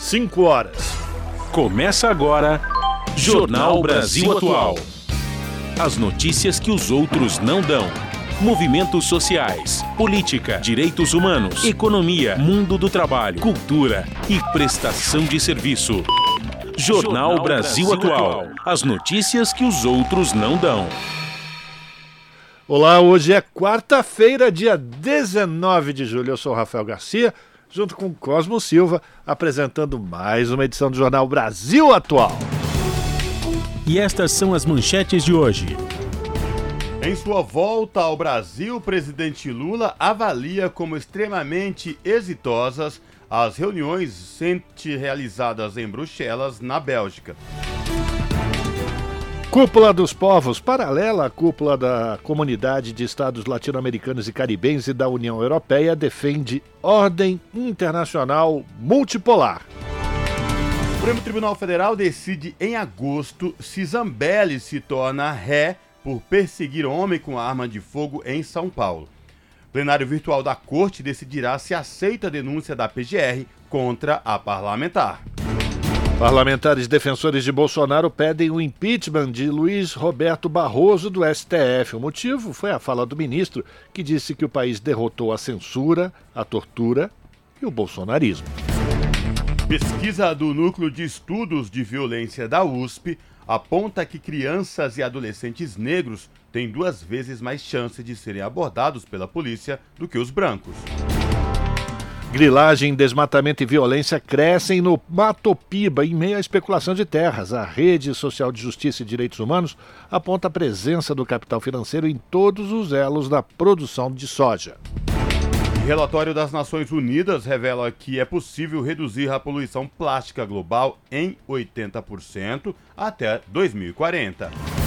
5 horas. Começa agora Jornal Brasil Atual. As notícias que os outros não dão. Movimentos sociais, política, direitos humanos, economia, mundo do trabalho, cultura e prestação de serviço. Jornal, Jornal Brasil, Brasil Atual. Atual. As notícias que os outros não dão. Olá, hoje é quarta-feira, dia 19 de julho. Eu sou Rafael Garcia, junto com Cosmo Silva, apresentando mais uma edição do Jornal Brasil Atual. E estas são as manchetes de hoje. Em sua volta ao Brasil, o presidente Lula avalia como extremamente exitosas as reuniões recente realizadas em Bruxelas, na Bélgica. Cúpula dos Povos, paralela à cúpula da Comunidade de Estados Latino-Americanos e Caribenhos e da União Europeia, defende ordem internacional multipolar. O Supremo Tribunal Federal decide em agosto se Zambelli se torna ré por perseguir homem com arma de fogo em São Paulo. O plenário virtual da corte decidirá se aceita a denúncia da PGR contra a parlamentar. Parlamentares defensores de Bolsonaro pedem o impeachment de Luiz Roberto Barroso do STF. O motivo foi a fala do ministro, que disse que o país derrotou a censura, a tortura e o bolsonarismo. Pesquisa do Núcleo de Estudos de Violência da USP aponta que crianças e adolescentes negros têm duas vezes mais chance de serem abordados pela polícia do que os brancos. Grilagem, desmatamento e violência crescem no Matopiba em meio à especulação de terras. A Rede Social de Justiça e Direitos Humanos aponta a presença do capital financeiro em todos os elos da produção de soja. Relatório das Nações Unidas revela que é possível reduzir a poluição plástica global em 80% até 2040.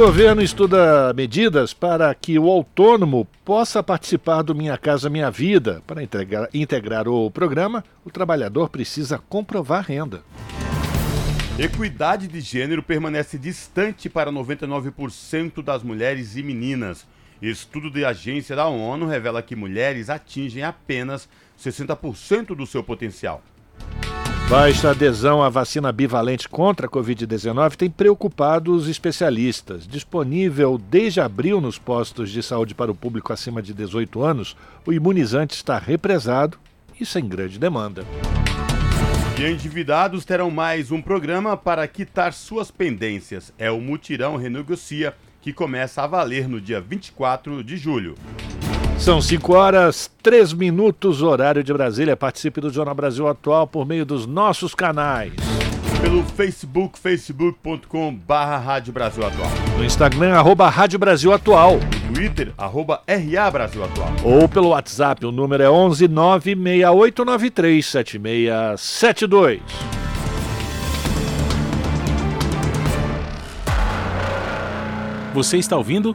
Governo estuda medidas para que o autônomo possa participar do Minha Casa Minha Vida. Para integrar, integrar o programa, o trabalhador precisa comprovar renda. Equidade de gênero permanece distante para 99% das mulheres e meninas. Estudo de agência da ONU revela que mulheres atingem apenas 60% do seu potencial. Baixa adesão à vacina bivalente contra a Covid-19 tem preocupado os especialistas. Disponível desde abril nos postos de saúde para o público acima de 18 anos, o imunizante está represado e sem grande demanda. E endividados terão mais um programa para quitar suas pendências. É o Mutirão Renegocia que começa a valer no dia 24 de julho. São 5 horas, 3 minutos, horário de Brasília. Participe do Jornal Brasil Atual por meio dos nossos canais. Pelo Facebook, facebook.com barra Rádio Brasil Atual. No Instagram, arroba Rádio Brasil Atual. No Twitter, arroba RA Brasil Atual. Ou pelo WhatsApp, o número é 11 96893 7672. Você está ouvindo?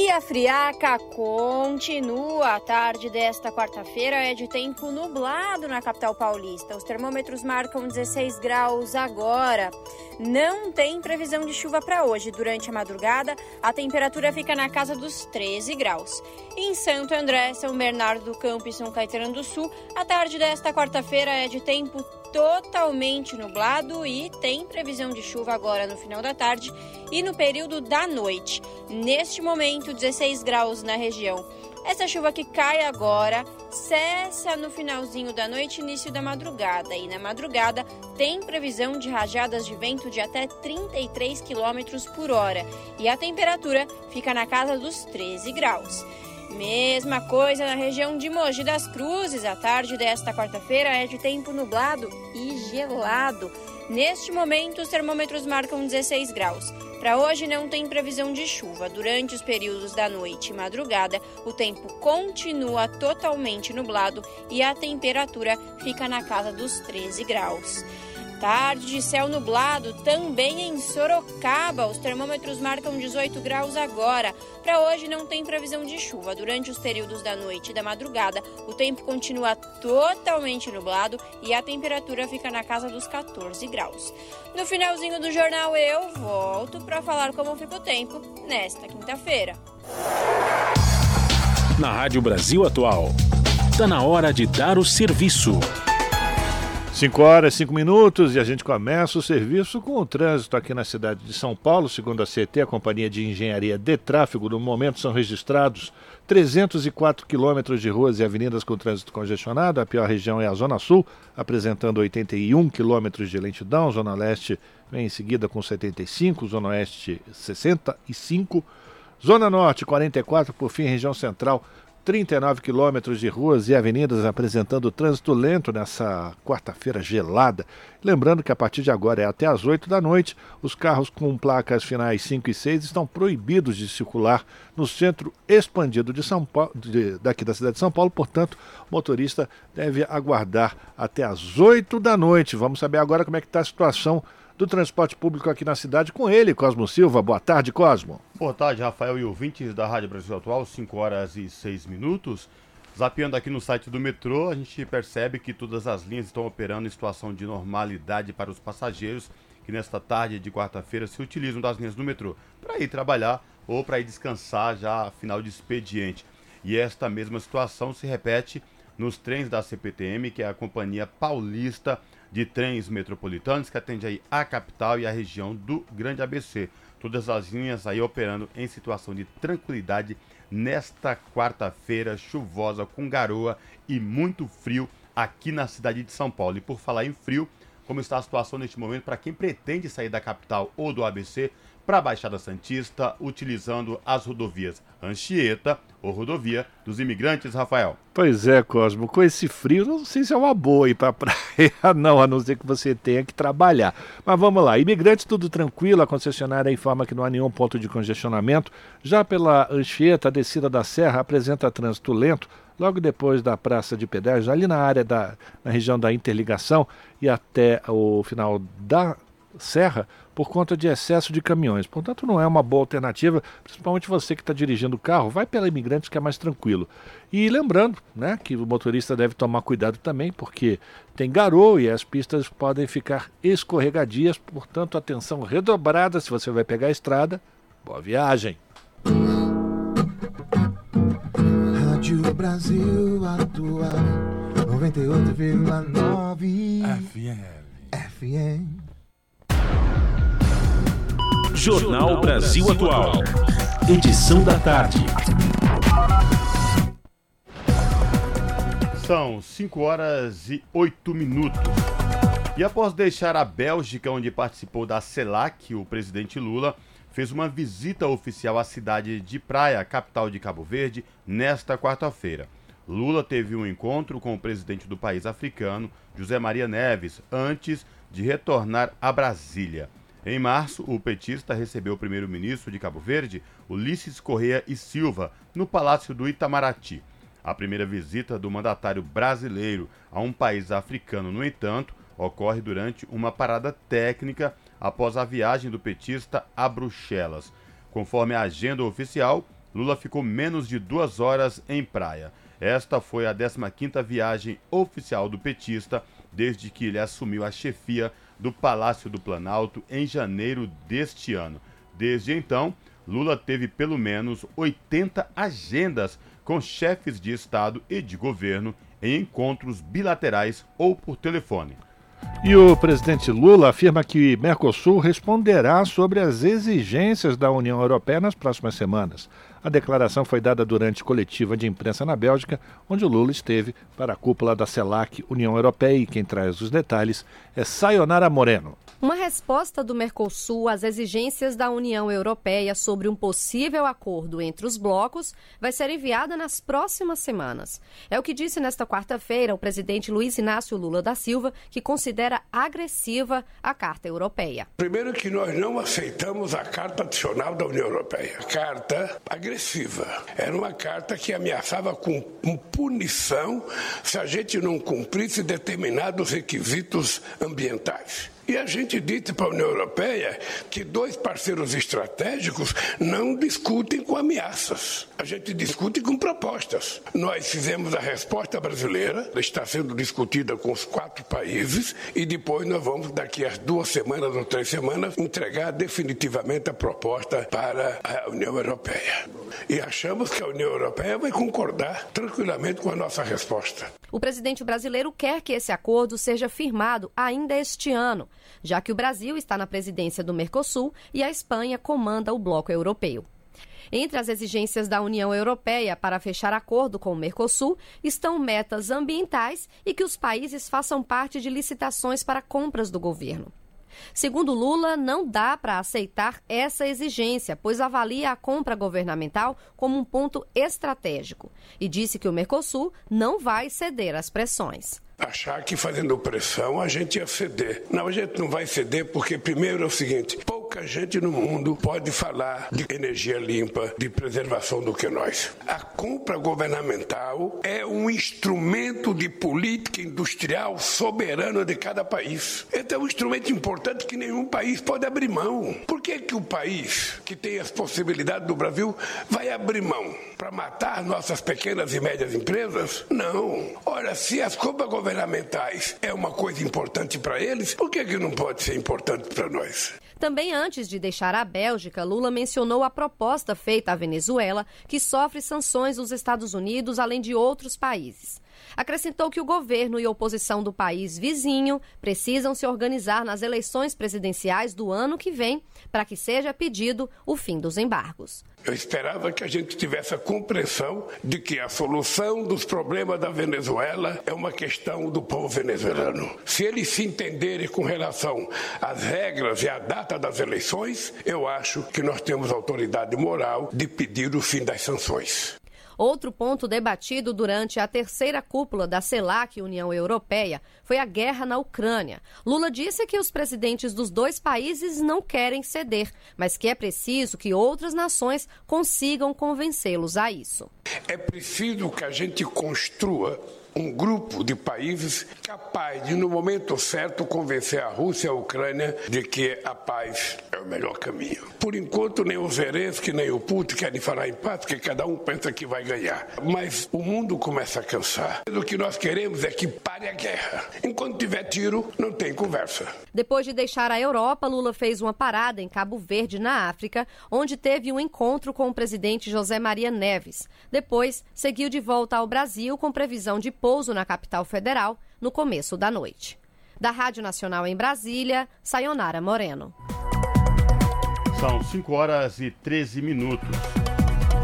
E a friaca continua. A tarde desta quarta-feira é de tempo nublado na capital paulista. Os termômetros marcam 16 graus agora. Não tem previsão de chuva para hoje. Durante a madrugada, a temperatura fica na casa dos 13 graus. Em Santo André, São Bernardo do Campo e São Caetano do Sul, a tarde desta quarta-feira é de tempo totalmente nublado e tem previsão de chuva agora no final da tarde e no período da noite. Neste momento, 16 graus na região. Essa chuva que cai agora cessa no finalzinho da noite início da madrugada. E na madrugada tem previsão de rajadas de vento de até 33 km por hora. E a temperatura fica na casa dos 13 graus. Mesma coisa na região de Mogi das Cruzes. A tarde desta quarta-feira é de tempo nublado e gelado. Neste momento, os termômetros marcam 16 graus. Para hoje não tem previsão de chuva. Durante os períodos da noite e madrugada, o tempo continua totalmente nublado e a temperatura fica na casa dos 13 graus. Tarde de céu nublado também em Sorocaba. Os termômetros marcam 18 graus agora. Para hoje não tem previsão de chuva. Durante os períodos da noite e da madrugada, o tempo continua totalmente nublado e a temperatura fica na casa dos 14 graus. No finalzinho do jornal eu volto para falar como fica o tempo nesta quinta-feira. Na Rádio Brasil Atual, está na hora de dar o serviço. 5 horas, 5 minutos e a gente começa o serviço com o trânsito aqui na cidade de São Paulo. Segundo a CT, a Companhia de Engenharia de Tráfego, no momento são registrados 304 quilômetros de ruas e avenidas com trânsito congestionado. A pior região é a Zona Sul, apresentando 81 quilômetros de lentidão. Zona Leste vem em seguida com 75, Zona Oeste 65. Zona Norte, 44, por fim, região central, 39 quilômetros de ruas e avenidas apresentando trânsito lento nessa quarta-feira gelada. Lembrando que a partir de agora é até às 8 da noite, os carros com placas finais 5 e 6 estão proibidos de circular no centro expandido de São Paulo, de, daqui da cidade de São Paulo, portanto, o motorista deve aguardar até às 8 da noite. Vamos saber agora como é que está a situação do transporte público aqui na cidade com ele, Cosmo Silva. Boa tarde, Cosmo. Boa tarde, Rafael e ouvintes da Rádio Brasil Atual, 5 horas e 6 minutos. Zapeando aqui no site do metrô, a gente percebe que todas as linhas estão operando em situação de normalidade para os passageiros que nesta tarde de quarta-feira se utilizam das linhas do metrô para ir trabalhar ou para ir descansar já final de expediente. E esta mesma situação se repete nos trens da CPTM, que é a Companhia Paulista de trens metropolitanos que atende aí a capital e a região do Grande ABC. Todas as linhas aí operando em situação de tranquilidade nesta quarta-feira chuvosa com garoa e muito frio aqui na cidade de São Paulo. E por falar em frio, como está a situação neste momento para quem pretende sair da capital ou do ABC para a Baixada Santista, utilizando as rodovias Anchieta ou Rodovia dos Imigrantes, Rafael. Pois é, Cosmo, com esse frio, não sei se é uma boa ir para praia, não, a não ser que você tenha que trabalhar. Mas vamos lá, imigrantes tudo tranquilo, a concessionária informa que não há nenhum ponto de congestionamento. Já pela Anchieta, a descida da serra apresenta trânsito lento, logo depois da Praça de Pedágios, ali na área da na região da interligação e até o final da serra, por conta de excesso de caminhões. Portanto, não é uma boa alternativa, principalmente você que está dirigindo o carro, vai pela Imigrantes que é mais tranquilo. E lembrando né, que o motorista deve tomar cuidado também, porque tem garoa e as pistas podem ficar escorregadias, portanto, atenção redobrada se você vai pegar a estrada. Boa viagem! Rádio Brasil Atual 98,9 FM. FM. Jornal Brasil Atual. Edição da tarde. São 5 horas e 8 minutos. E após deixar a Bélgica, onde participou da CELAC, o presidente Lula fez uma visita oficial à cidade de Praia, capital de Cabo Verde, nesta quarta-feira. Lula teve um encontro com o presidente do país africano, José Maria Neves, antes de retornar a Brasília. Em março, o petista recebeu o primeiro-ministro de Cabo Verde, Ulisses Correa e Silva, no Palácio do Itamaraty. A primeira visita do mandatário brasileiro a um país africano, no entanto, ocorre durante uma parada técnica após a viagem do petista a Bruxelas. Conforme a agenda oficial, Lula ficou menos de duas horas em praia. Esta foi a 15ª viagem oficial do petista desde que ele assumiu a chefia do Palácio do Planalto em janeiro deste ano. Desde então, Lula teve pelo menos 80 agendas com chefes de Estado e de governo em encontros bilaterais ou por telefone. E o presidente Lula afirma que Mercosul responderá sobre as exigências da União Europeia nas próximas semanas. A declaração foi dada durante coletiva de imprensa na Bélgica, onde o Lula esteve para a cúpula da CELAC União Europeia e quem traz os detalhes é Sayonara Moreno. Uma resposta do Mercosul às exigências da União Europeia sobre um possível acordo entre os blocos vai ser enviada nas próximas semanas. É o que disse nesta quarta-feira o presidente Luiz Inácio Lula da Silva, que considera agressiva a Carta Europeia. Primeiro que nós não aceitamos a Carta Adicional da União Europeia. A carta agressiva agressiva. Era uma carta que ameaçava com punição se a gente não cumprisse determinados requisitos ambientais. E a gente disse para a União Europeia que dois parceiros estratégicos não discutem com ameaças. A gente discute com propostas. Nós fizemos a resposta brasileira, está sendo discutida com os quatro países, e depois nós vamos, daqui a duas semanas ou três semanas, entregar definitivamente a proposta para a União Europeia. E achamos que a União Europeia vai concordar tranquilamente com a nossa resposta. O presidente brasileiro quer que esse acordo seja firmado ainda este ano já que o Brasil está na presidência do Mercosul e a Espanha comanda o bloco europeu. Entre as exigências da União Europeia para fechar acordo com o Mercosul estão metas ambientais e que os países façam parte de licitações para compras do governo. Segundo Lula, não dá para aceitar essa exigência, pois avalia a compra governamental como um ponto estratégico e disse que o Mercosul não vai ceder às pressões achar que fazendo pressão a gente ia ceder. Não, a gente não vai ceder porque, primeiro, é o seguinte: pouca gente no mundo pode falar de energia limpa, de preservação do que nós. A compra governamental é um instrumento de política industrial soberana de cada país. Então é um instrumento importante que nenhum país pode abrir mão. Por que, que o país que tem as possibilidades do Brasil vai abrir mão? Para matar nossas pequenas e médias empresas? Não. Ora, se as compras governamentais é uma coisa importante para eles, por que, que não pode ser importante para nós? Também antes de deixar a Bélgica, Lula mencionou a proposta feita à Venezuela, que sofre sanções dos Estados Unidos, além de outros países. Acrescentou que o governo e oposição do país vizinho precisam se organizar nas eleições presidenciais do ano que vem para que seja pedido o fim dos embargos. Eu esperava que a gente tivesse a compreensão de que a solução dos problemas da Venezuela é uma questão do povo venezuelano. Se eles se entenderem com relação às regras e à data das eleições, eu acho que nós temos autoridade moral de pedir o fim das sanções. Outro ponto debatido durante a terceira cúpula da CELAC União Europeia foi a guerra na Ucrânia. Lula disse que os presidentes dos dois países não querem ceder, mas que é preciso que outras nações consigam convencê-los a isso. É preciso que a gente construa um grupo de países capaz de, no momento certo, convencer a Rússia e a Ucrânia de que a paz é o melhor caminho. Por enquanto, nem o Zelensky nem o Putin querem falar em paz, porque cada um pensa que vai ganhar. Mas o mundo começa a cansar. O que nós queremos é que pare a guerra. Enquanto tiver tiro, não tem conversa. Depois de deixar a Europa, Lula fez uma parada em Cabo Verde, na África, onde teve um encontro com o presidente José Maria Neves. Depois, seguiu de volta ao Brasil com previsão de na capital federal no começo da noite. Da Rádio Nacional em Brasília, Sayonara Moreno. São 5 horas e 13 minutos.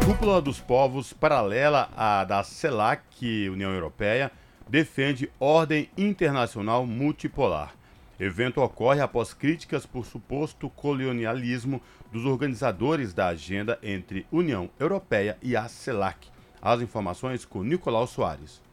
Cúpula dos Povos, paralela à da CELAC, União Europeia, defende ordem internacional multipolar. Evento ocorre após críticas por suposto colonialismo dos organizadores da agenda entre União Europeia e a CELAC. As informações com Nicolau Soares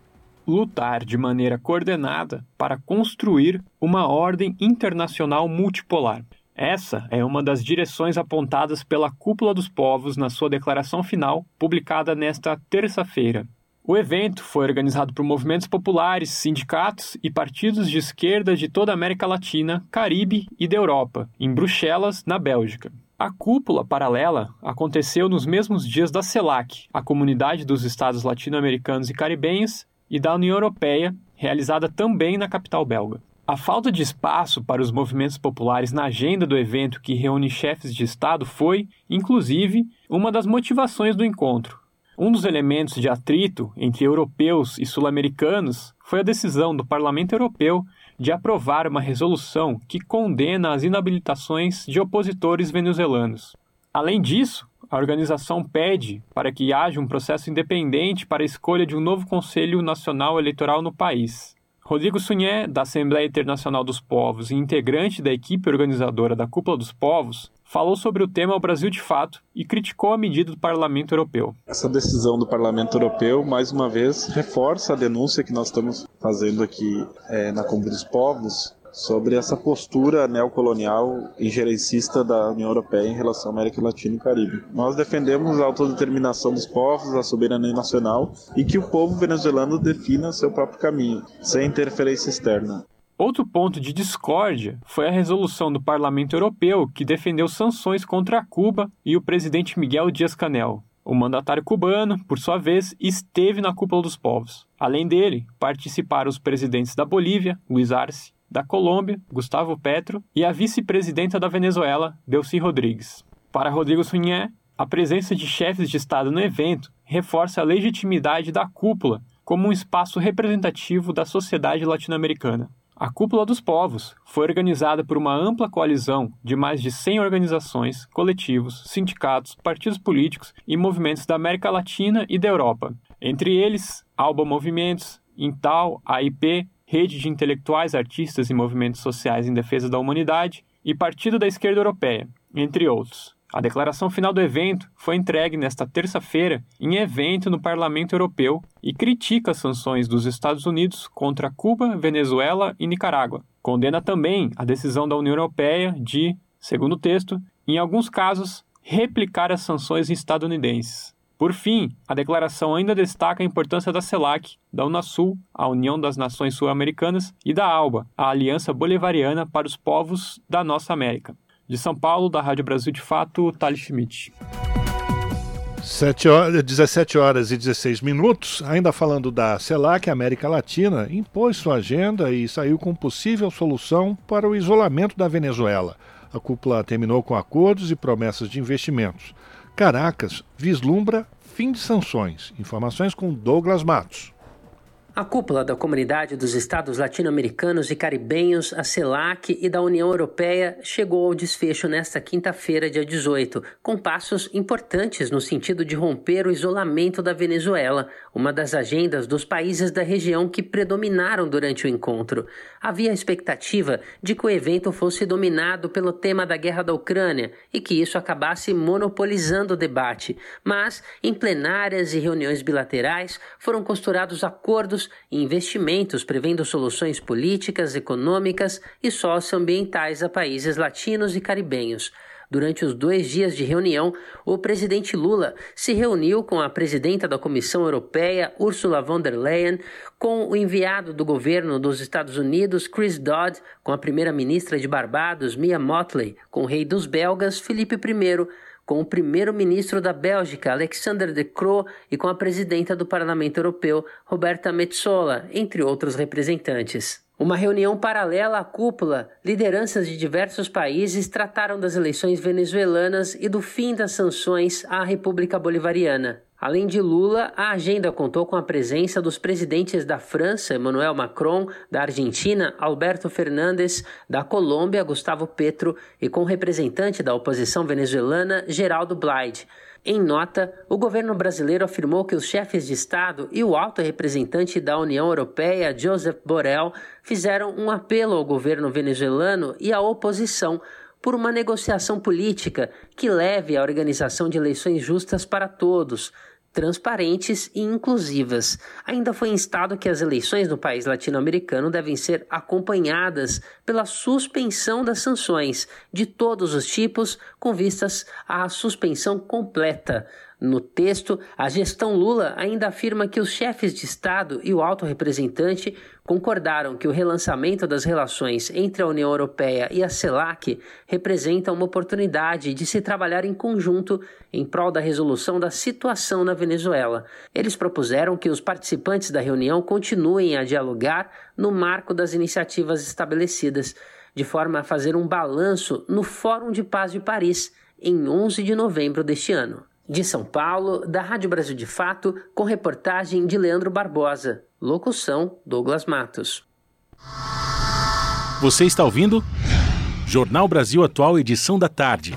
lutar de maneira coordenada para construir uma ordem internacional multipolar. Essa é uma das direções apontadas pela Cúpula dos Povos na sua declaração final, publicada nesta terça-feira. O evento foi organizado por movimentos populares, sindicatos e partidos de esquerda de toda a América Latina, Caribe e da Europa, em Bruxelas, na Bélgica. A cúpula paralela aconteceu nos mesmos dias da CELAC, a Comunidade dos Estados Latino-Americanos e Caribenhos, e da União Europeia, realizada também na capital belga. A falta de espaço para os movimentos populares na agenda do evento que reúne chefes de Estado foi, inclusive, uma das motivações do encontro. Um dos elementos de atrito entre europeus e sul-americanos foi a decisão do Parlamento Europeu de aprovar uma resolução que condena as inabilitações de opositores venezuelanos. Além disso, a organização pede para que haja um processo independente para a escolha de um novo Conselho Nacional Eleitoral no país. Rodrigo Sunhé, da Assembleia Internacional dos Povos e integrante da equipe organizadora da Cúpula dos Povos, falou sobre o tema ao Brasil de Fato e criticou a medida do Parlamento Europeu. Essa decisão do Parlamento Europeu, mais uma vez, reforça a denúncia que nós estamos fazendo aqui é, na Cúpula dos Povos sobre essa postura neocolonial e gerencista da União Europeia em relação à América Latina e Caribe. Nós defendemos a autodeterminação dos povos, a soberania nacional e que o povo venezuelano defina seu próprio caminho, sem interferência externa. Outro ponto de discórdia foi a resolução do Parlamento Europeu que defendeu sanções contra Cuba e o presidente Miguel Dias-Canel. O mandatário cubano, por sua vez, esteve na cúpula dos povos. Além dele, participaram os presidentes da Bolívia, Luiz Arce, da Colômbia, Gustavo Petro, e a vice-presidenta da Venezuela, Delcy Rodrigues. Para Rodrigo Sunhé, a presença de chefes de Estado no evento reforça a legitimidade da cúpula como um espaço representativo da sociedade latino-americana. A Cúpula dos Povos foi organizada por uma ampla coalizão de mais de 100 organizações, coletivos, sindicatos, partidos políticos e movimentos da América Latina e da Europa. Entre eles, Alba Movimentos, Intal, AIP, Rede de Intelectuais, Artistas e Movimentos Sociais em Defesa da Humanidade e Partido da Esquerda Europeia, entre outros. A declaração final do evento foi entregue nesta terça-feira em evento no Parlamento Europeu e critica as sanções dos Estados Unidos contra Cuba, Venezuela e Nicarágua. Condena também a decisão da União Europeia de, segundo o texto, em alguns casos, replicar as sanções estadunidenses. Por fim, a declaração ainda destaca a importância da CELAC, da Unasul, a União das Nações Sul-Americanas, e da ALBA, a Aliança Bolivariana para os Povos da Nossa América. De São Paulo, da Rádio Brasil de Fato, Thales Schmidt. 7 horas, 17 horas e 16 minutos, ainda falando da CELAC, América Latina, impôs sua agenda e saiu com possível solução para o isolamento da Venezuela. A cúpula terminou com acordos e promessas de investimentos. Caracas vislumbra fim de sanções. Informações com Douglas Matos. A cúpula da Comunidade dos Estados Latino-Americanos e Caribenhos, a CELAC e da União Europeia chegou ao desfecho nesta quinta-feira, dia 18, com passos importantes no sentido de romper o isolamento da Venezuela, uma das agendas dos países da região que predominaram durante o encontro. Havia a expectativa de que o evento fosse dominado pelo tema da guerra da Ucrânia e que isso acabasse monopolizando o debate, mas em plenárias e reuniões bilaterais foram costurados acordos e investimentos prevendo soluções políticas, econômicas e socioambientais a países latinos e caribenhos. Durante os dois dias de reunião, o presidente Lula se reuniu com a presidenta da Comissão Europeia, Ursula von der Leyen, com o enviado do governo dos Estados Unidos, Chris Dodd, com a primeira-ministra de Barbados, Mia Motley, com o rei dos belgas, Felipe I, com o primeiro-ministro da Bélgica, Alexander De Croo, e com a presidenta do Parlamento Europeu, Roberta Metsola, entre outros representantes. Uma reunião paralela à cúpula, lideranças de diversos países trataram das eleições venezuelanas e do fim das sanções à República Bolivariana. Além de Lula, a agenda contou com a presença dos presidentes da França, Emmanuel Macron, da Argentina, Alberto Fernandes, da Colômbia, Gustavo Petro, e com o representante da oposição venezuelana, Geraldo Blyde. Em nota, o governo brasileiro afirmou que os chefes de Estado e o alto representante da União Europeia, Joseph Borrell, fizeram um apelo ao governo venezuelano e à oposição por uma negociação política que leve à organização de eleições justas para todos, transparentes e inclusivas. Ainda foi instado que as eleições no país latino-americano devem ser acompanhadas pela suspensão das sanções de todos os tipos, com vistas à suspensão completa no texto, a gestão Lula ainda afirma que os chefes de Estado e o alto representante concordaram que o relançamento das relações entre a União Europeia e a CELAC representa uma oportunidade de se trabalhar em conjunto em prol da resolução da situação na Venezuela. Eles propuseram que os participantes da reunião continuem a dialogar no marco das iniciativas estabelecidas, de forma a fazer um balanço no Fórum de Paz de Paris, em 11 de novembro deste ano. De São Paulo, da Rádio Brasil de Fato, com reportagem de Leandro Barbosa. Locução: Douglas Matos. Você está ouvindo? Jornal Brasil Atual, edição da tarde.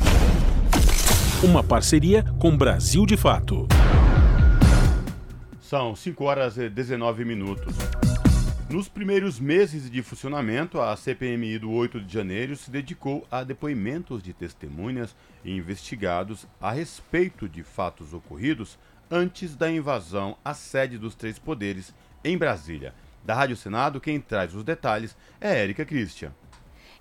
Uma parceria com Brasil de Fato. São 5 horas e 19 minutos. Nos primeiros meses de funcionamento, a CPMI do 8 de janeiro se dedicou a depoimentos de testemunhas e investigados a respeito de fatos ocorridos antes da invasão à sede dos três poderes em Brasília. Da Rádio Senado, quem traz os detalhes é Érica Christian.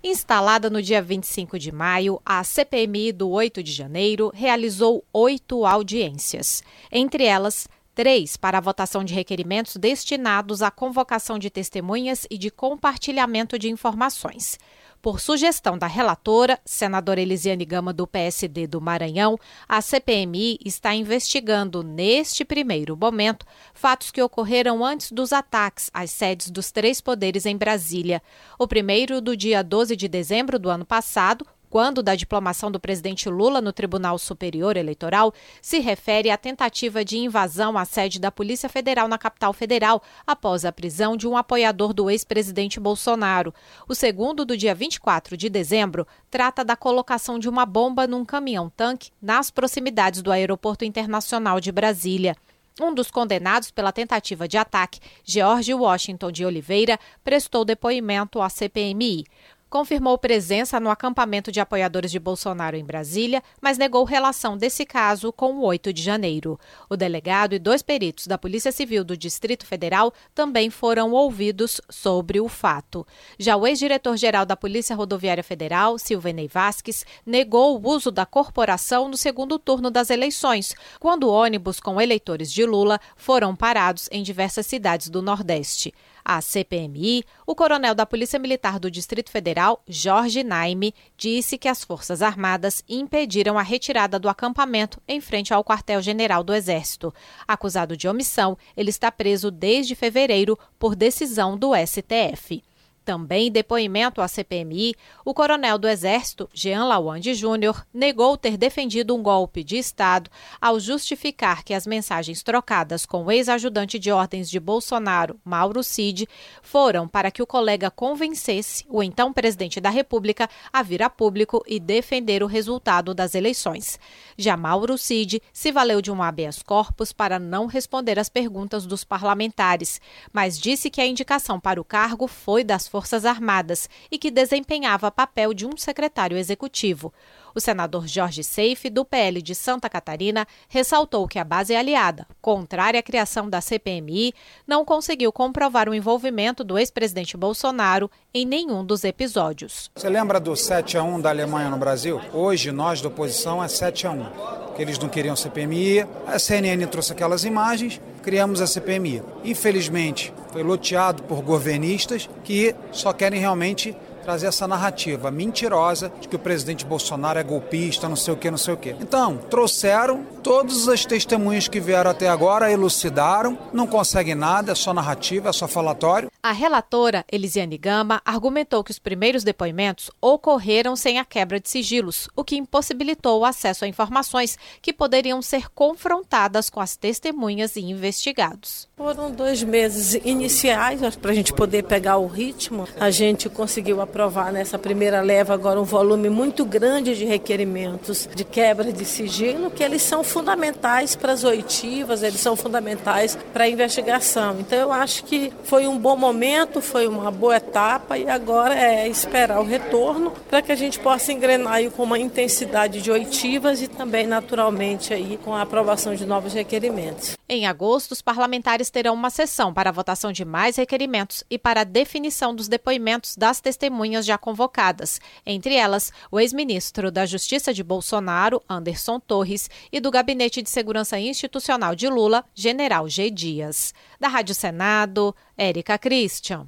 Instalada no dia 25 de maio, a CPMI do 8 de janeiro realizou oito audiências. Entre elas, três para a votação de requerimentos destinados à convocação de testemunhas e de compartilhamento de informações. Por sugestão da relatora, senadora Elisiane Gama, do PSD do Maranhão, a CPMI está investigando, neste primeiro momento, fatos que ocorreram antes dos ataques às sedes dos três poderes em Brasília. O primeiro, do dia 12 de dezembro do ano passado, quando da diplomação do presidente Lula no Tribunal Superior Eleitoral, se refere à tentativa de invasão à sede da Polícia Federal na capital federal, após a prisão de um apoiador do ex-presidente Bolsonaro. O segundo, do dia 24 de dezembro, trata da colocação de uma bomba num caminhão-tanque nas proximidades do Aeroporto Internacional de Brasília. Um dos condenados pela tentativa de ataque, George Washington de Oliveira, prestou depoimento à CPMI confirmou presença no acampamento de apoiadores de Bolsonaro em Brasília, mas negou relação desse caso com o 8 de janeiro. O delegado e dois peritos da Polícia Civil do Distrito Federal também foram ouvidos sobre o fato. Já o ex-diretor-geral da Polícia Rodoviária Federal, Silvenei Vasques, negou o uso da corporação no segundo turno das eleições, quando ônibus com eleitores de Lula foram parados em diversas cidades do Nordeste. A CPMI, o coronel da Polícia Militar do Distrito Federal, Jorge Naime, disse que as Forças Armadas impediram a retirada do acampamento em frente ao quartel-general do Exército. Acusado de omissão, ele está preso desde fevereiro por decisão do STF. Também depoimento à CPMI, o coronel do Exército, Jean Lawande Júnior, negou ter defendido um golpe de Estado ao justificar que as mensagens trocadas com o ex-ajudante de ordens de Bolsonaro, Mauro Cid, foram para que o colega convencesse o então presidente da República a vir a público e defender o resultado das eleições. Já Mauro Cid se valeu de um habeas corpus para não responder às perguntas dos parlamentares, mas disse que a indicação para o cargo foi das Forças Armadas e que desempenhava papel de um secretário executivo. O senador Jorge Seife, do PL de Santa Catarina, ressaltou que a base aliada, contrária à criação da CPMI, não conseguiu comprovar o envolvimento do ex-presidente Bolsonaro em nenhum dos episódios. Você lembra do 7 a 1 da Alemanha no Brasil? Hoje, nós da oposição é 7 a 1 que eles não queriam CPMI. A CNN trouxe aquelas imagens, criamos a CPMI. Infelizmente, foi loteado por governistas que só querem realmente trazer essa narrativa mentirosa de que o presidente Bolsonaro é golpista, não sei o que, não sei o que. Então, trouxeram todas as testemunhas que vieram até agora, elucidaram, não conseguem nada, é só narrativa, é só falatório. A relatora, Elisiane Gama, argumentou que os primeiros depoimentos ocorreram sem a quebra de sigilos, o que impossibilitou o acesso a informações que poderiam ser confrontadas com as testemunhas e investigados. Foram dois meses iniciais para a gente poder pegar o ritmo. A gente conseguiu aprovar nessa primeira leva agora um volume muito grande de requerimentos de quebra de sigilo, que eles são fundamentais para as oitivas, eles são fundamentais para a investigação. Então eu acho que foi um bom momento, foi uma boa etapa e agora é esperar o retorno para que a gente possa engrenar aí com uma intensidade de oitivas e também naturalmente aí com a aprovação de novos requerimentos. Em agosto, os parlamentares terão uma sessão para a votação de mais requerimentos e para a definição dos depoimentos das testemunhas já convocadas, entre elas o ex-ministro da Justiça de Bolsonaro, Anderson Torres, e do Gabinete de Segurança Institucional de Lula, General G. Dias. Da Rádio Senado, Érica Christian.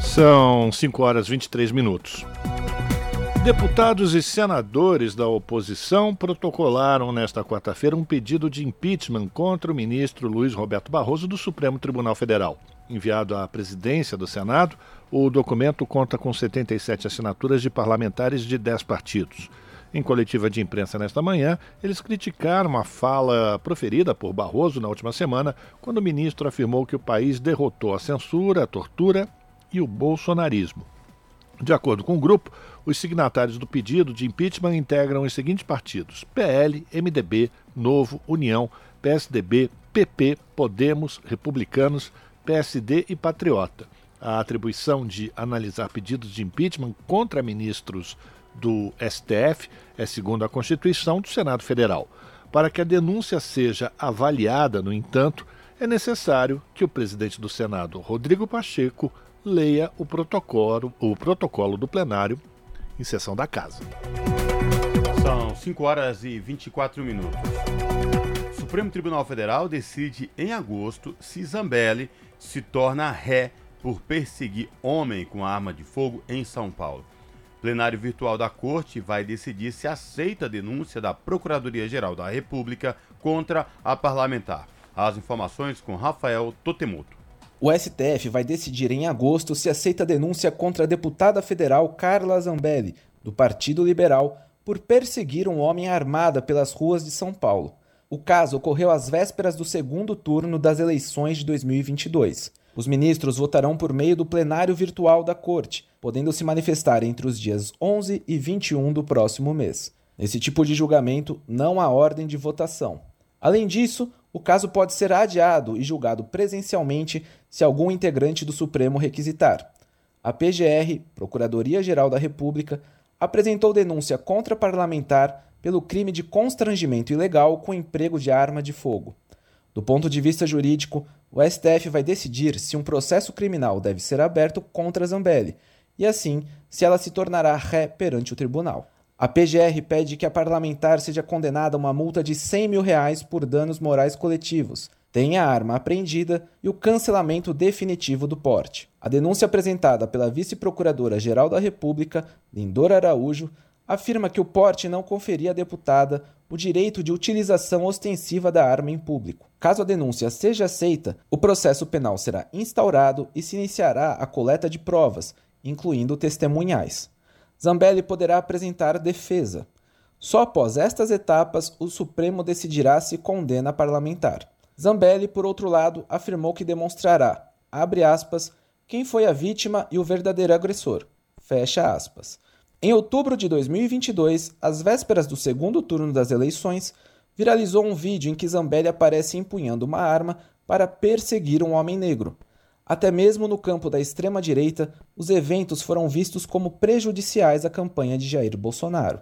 São 5 horas e 23 minutos. Deputados e senadores da oposição protocolaram nesta quarta-feira um pedido de impeachment contra o ministro Luiz Roberto Barroso do Supremo Tribunal Federal. Enviado à presidência do Senado, o documento conta com 77 assinaturas de parlamentares de 10 partidos. Em coletiva de imprensa nesta manhã, eles criticaram a fala proferida por Barroso na última semana, quando o ministro afirmou que o país derrotou a censura, a tortura e o bolsonarismo. De acordo com o grupo, os signatários do pedido de impeachment integram os seguintes partidos: PL, MDB, Novo, União, PSDB, PP, Podemos, Republicanos, PSD e Patriota. A atribuição de analisar pedidos de impeachment contra ministros do STF é segundo a Constituição do Senado Federal. Para que a denúncia seja avaliada, no entanto, é necessário que o presidente do Senado, Rodrigo Pacheco, leia o protocolo, o protocolo do plenário em sessão da casa. São 5 horas e 24 minutos. O Supremo Tribunal Federal decide em agosto se Zambelli se torna ré por perseguir homem com arma de fogo em São Paulo. Plenário virtual da Corte vai decidir se aceita a denúncia da Procuradoria-Geral da República contra a parlamentar. As informações com Rafael Totemoto. O STF vai decidir em agosto se aceita a denúncia contra a deputada federal Carla Zambelli, do Partido Liberal, por perseguir um homem armada pelas ruas de São Paulo. O caso ocorreu às vésperas do segundo turno das eleições de 2022. Os ministros votarão por meio do plenário virtual da Corte, podendo se manifestar entre os dias 11 e 21 do próximo mês. Nesse tipo de julgamento, não há ordem de votação. Além disso, o caso pode ser adiado e julgado presencialmente se algum integrante do Supremo requisitar. A PGR, Procuradoria-Geral da República, apresentou denúncia contra parlamentar pelo crime de constrangimento ilegal com emprego de arma de fogo. Do ponto de vista jurídico, o STF vai decidir se um processo criminal deve ser aberto contra Zambelli e, assim, se ela se tornará ré perante o tribunal. A PGR pede que a parlamentar seja condenada a uma multa de 100 mil reais por danos morais coletivos, tenha a arma apreendida e o cancelamento definitivo do porte. A denúncia apresentada pela vice-procuradora-geral da República, Lindora Araújo, afirma que o porte não conferia à deputada o direito de utilização ostensiva da arma em público. Caso a denúncia seja aceita, o processo penal será instaurado e se iniciará a coleta de provas, incluindo testemunhais. Zambelli poderá apresentar defesa. Só após estas etapas, o Supremo decidirá se condena parlamentar. Zambelli, por outro lado, afirmou que demonstrará, abre aspas, quem foi a vítima e o verdadeiro agressor. Fecha aspas. Em outubro de 2022, às vésperas do segundo turno das eleições, viralizou um vídeo em que Zambelli aparece empunhando uma arma para perseguir um homem negro. Até mesmo no campo da extrema-direita, os eventos foram vistos como prejudiciais à campanha de Jair Bolsonaro.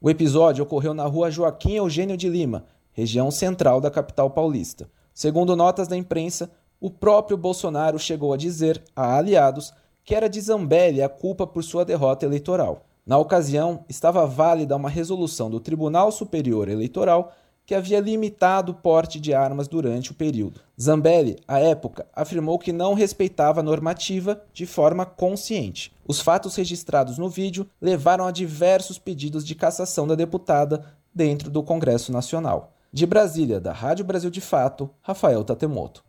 O episódio ocorreu na rua Joaquim Eugênio de Lima, região central da capital paulista. Segundo notas da imprensa, o próprio Bolsonaro chegou a dizer a aliados que era de Zambelli a culpa por sua derrota eleitoral. Na ocasião, estava válida uma resolução do Tribunal Superior Eleitoral que havia limitado o porte de armas durante o período. Zambelli, à época, afirmou que não respeitava a normativa de forma consciente. Os fatos registrados no vídeo levaram a diversos pedidos de cassação da deputada dentro do Congresso Nacional. De Brasília, da Rádio Brasil de Fato, Rafael Tatemoto.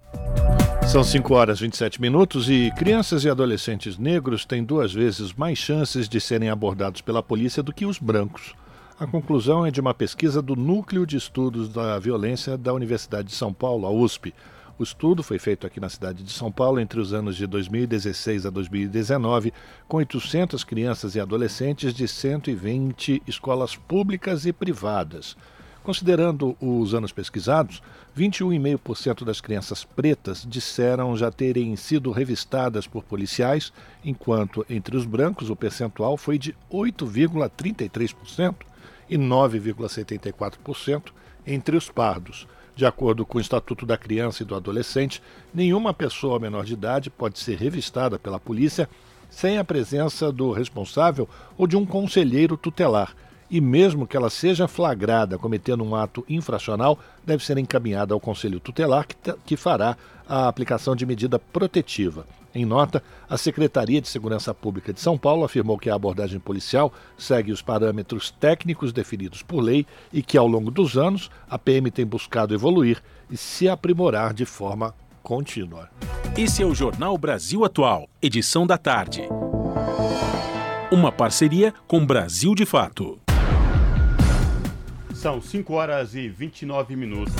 São 5 horas e 27 minutos e crianças e adolescentes negros têm duas vezes mais chances de serem abordados pela polícia do que os brancos. A conclusão é de uma pesquisa do Núcleo de Estudos da Violência da Universidade de São Paulo, a USP. O estudo foi feito aqui na cidade de São Paulo entre os anos de 2016 a 2019, com 800 crianças e adolescentes de 120 escolas públicas e privadas. Considerando os anos pesquisados, 21,5% das crianças pretas disseram já terem sido revistadas por policiais, enquanto entre os brancos o percentual foi de 8,33% e 9,74% entre os pardos. De acordo com o Estatuto da Criança e do Adolescente, nenhuma pessoa menor de idade pode ser revistada pela polícia sem a presença do responsável ou de um conselheiro tutelar e, mesmo que ela seja flagrada cometendo um ato infracional, deve ser encaminhada ao Conselho Tutelar, que, que fará a aplicação de medida protetiva. Em nota, a Secretaria de Segurança Pública de São Paulo afirmou que a abordagem policial segue os parâmetros técnicos definidos por lei e que, ao longo dos anos, a PM tem buscado evoluir e se aprimorar de forma contínua. Esse é o Jornal Brasil Atual, edição da tarde. Uma parceria com Brasil de Fato. São 5 horas e 29 minutos.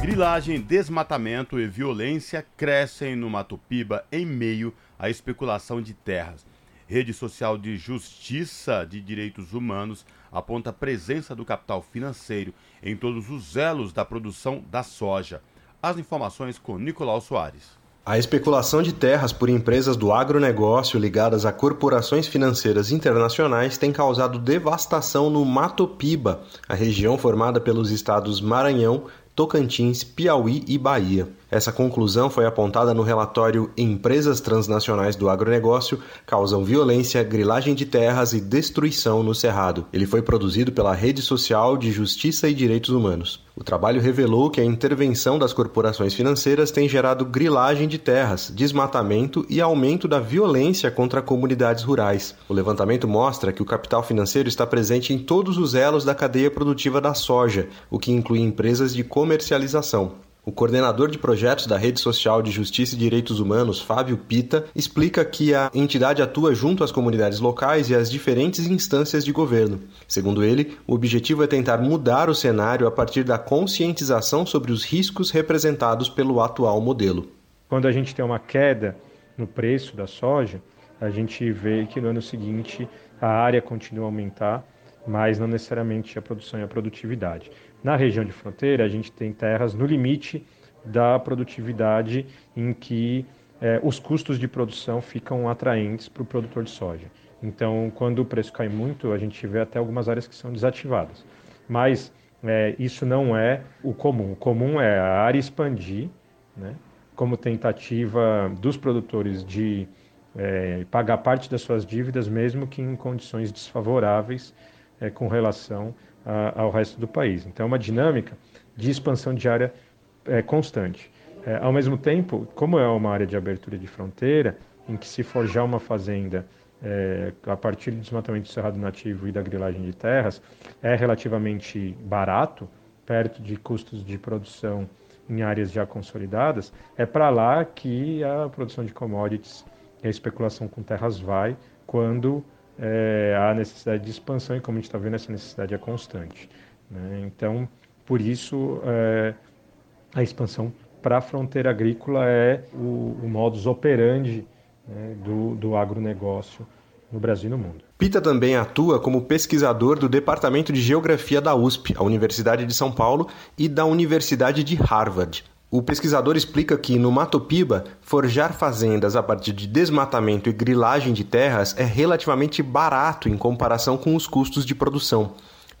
Grilagem, desmatamento e violência crescem no Mato Piba em meio à especulação de terras. Rede Social de Justiça de Direitos Humanos aponta a presença do capital financeiro em todos os elos da produção da soja. As informações com Nicolau Soares. A especulação de terras por empresas do agronegócio ligadas a corporações financeiras internacionais tem causado devastação no Mato Piba, a região formada pelos estados Maranhão, Tocantins, Piauí e Bahia. Essa conclusão foi apontada no relatório Empresas Transnacionais do Agronegócio causam violência, grilagem de terras e destruição no Cerrado. Ele foi produzido pela Rede Social de Justiça e Direitos Humanos. O trabalho revelou que a intervenção das corporações financeiras tem gerado grilagem de terras, desmatamento e aumento da violência contra comunidades rurais. O levantamento mostra que o capital financeiro está presente em todos os elos da cadeia produtiva da soja, o que inclui empresas de comercialização. O coordenador de projetos da Rede Social de Justiça e Direitos Humanos, Fábio Pita, explica que a entidade atua junto às comunidades locais e às diferentes instâncias de governo. Segundo ele, o objetivo é tentar mudar o cenário a partir da conscientização sobre os riscos representados pelo atual modelo. Quando a gente tem uma queda no preço da soja, a gente vê que no ano seguinte a área continua a aumentar, mas não necessariamente a produção e a produtividade. Na região de fronteira, a gente tem terras no limite da produtividade em que é, os custos de produção ficam atraentes para o produtor de soja. Então, quando o preço cai muito, a gente vê até algumas áreas que são desativadas. Mas é, isso não é o comum. O comum é a área expandir, né, como tentativa dos produtores de é, pagar parte das suas dívidas, mesmo que em condições desfavoráveis com relação a, ao resto do país. Então, é uma dinâmica de expansão de área é, constante. É, ao mesmo tempo, como é uma área de abertura de fronteira, em que se forjar uma fazenda é, a partir do desmatamento do cerrado nativo e da grilagem de terras, é relativamente barato, perto de custos de produção em áreas já consolidadas, é para lá que a produção de commodities e a especulação com terras vai quando é, há necessidade de expansão e como a gente está vendo essa necessidade é constante. Né? Então, por isso é, a expansão para a fronteira agrícola é o, o modus operandi né, do, do agronegócio no Brasil e no mundo. Pita também atua como pesquisador do Departamento de Geografia da USP, a Universidade de São Paulo, e da Universidade de Harvard. O pesquisador explica que, no Mato Piba, forjar fazendas a partir de desmatamento e grilagem de terras é relativamente barato em comparação com os custos de produção.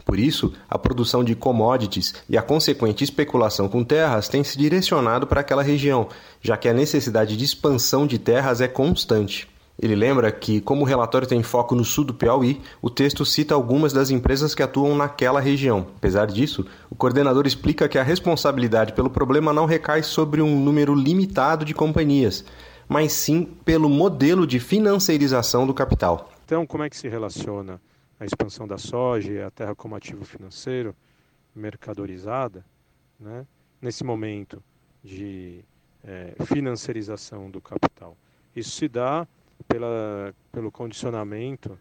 Por isso, a produção de commodities e a consequente especulação com terras tem se direcionado para aquela região, já que a necessidade de expansão de terras é constante. Ele lembra que, como o relatório tem foco no sul do Piauí, o texto cita algumas das empresas que atuam naquela região. Apesar disso, o coordenador explica que a responsabilidade pelo problema não recai sobre um número limitado de companhias, mas sim pelo modelo de financiarização do capital. Então, como é que se relaciona a expansão da soja e a terra como ativo financeiro mercadorizada, né, nesse momento de é, financiarização do capital? Isso se dá pela, pelo condicionamento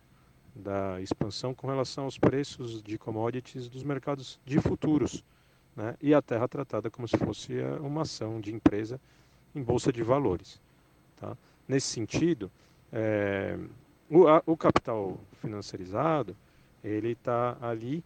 da expansão com relação aos preços de commodities dos mercados de futuros, né? e a terra tratada como se fosse uma ação de empresa em bolsa de valores. Tá? Nesse sentido, é, o, a, o capital financiarizado ele está ali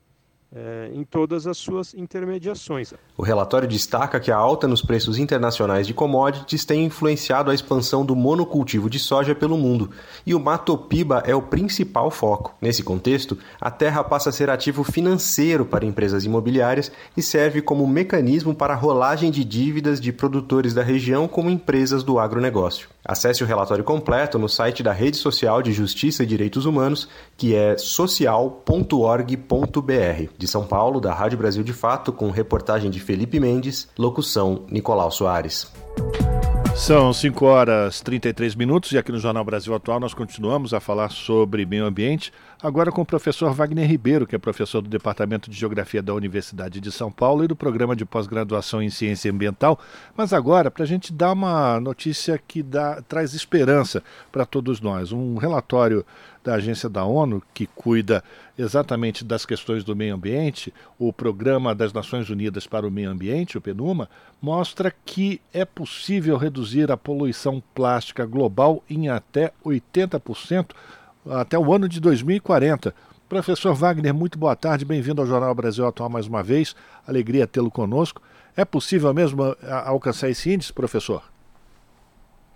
é, em todas as suas intermediações. O relatório destaca que a alta nos preços internacionais de commodities tem influenciado a expansão do monocultivo de soja pelo mundo, e o Mato Piba é o principal foco. Nesse contexto, a terra passa a ser ativo financeiro para empresas imobiliárias e serve como mecanismo para a rolagem de dívidas de produtores da região como empresas do agronegócio. Acesse o relatório completo no site da Rede Social de Justiça e Direitos Humanos, que é social.org.br. De São Paulo, da Rádio Brasil de Fato, com reportagem de Felipe Mendes, locução Nicolau Soares. São 5 horas e 33 minutos e aqui no Jornal Brasil Atual nós continuamos a falar sobre meio ambiente, agora com o professor Wagner Ribeiro, que é professor do Departamento de Geografia da Universidade de São Paulo e do Programa de Pós-Graduação em Ciência Ambiental. Mas agora, para a gente dar uma notícia que dá, traz esperança para todos nós, um relatório da agência da ONU, que cuida exatamente das questões do meio ambiente, o Programa das Nações Unidas para o Meio Ambiente, o PNUMA, mostra que é possível reduzir a poluição plástica global em até 80% até o ano de 2040. Professor Wagner, muito boa tarde, bem-vindo ao Jornal Brasil Atual mais uma vez. Alegria tê-lo conosco. É possível mesmo alcançar esse índice, professor?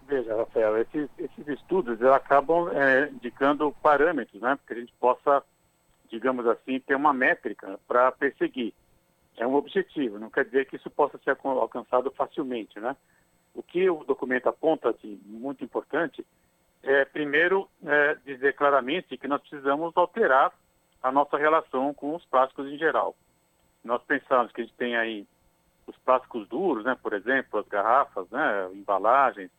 Veja, Rafael, esses, esses estudos acabam é, indicando parâmetros, né, que a gente possa, digamos assim, ter uma métrica para perseguir. É um objetivo, não quer dizer que isso possa ser alcançado facilmente, né? O que o documento aponta de muito importante é, primeiro, é, dizer claramente que nós precisamos alterar a nossa relação com os plásticos em geral. Nós pensamos que a gente tem aí os plásticos duros, né, por exemplo, as garrafas, né, embalagens,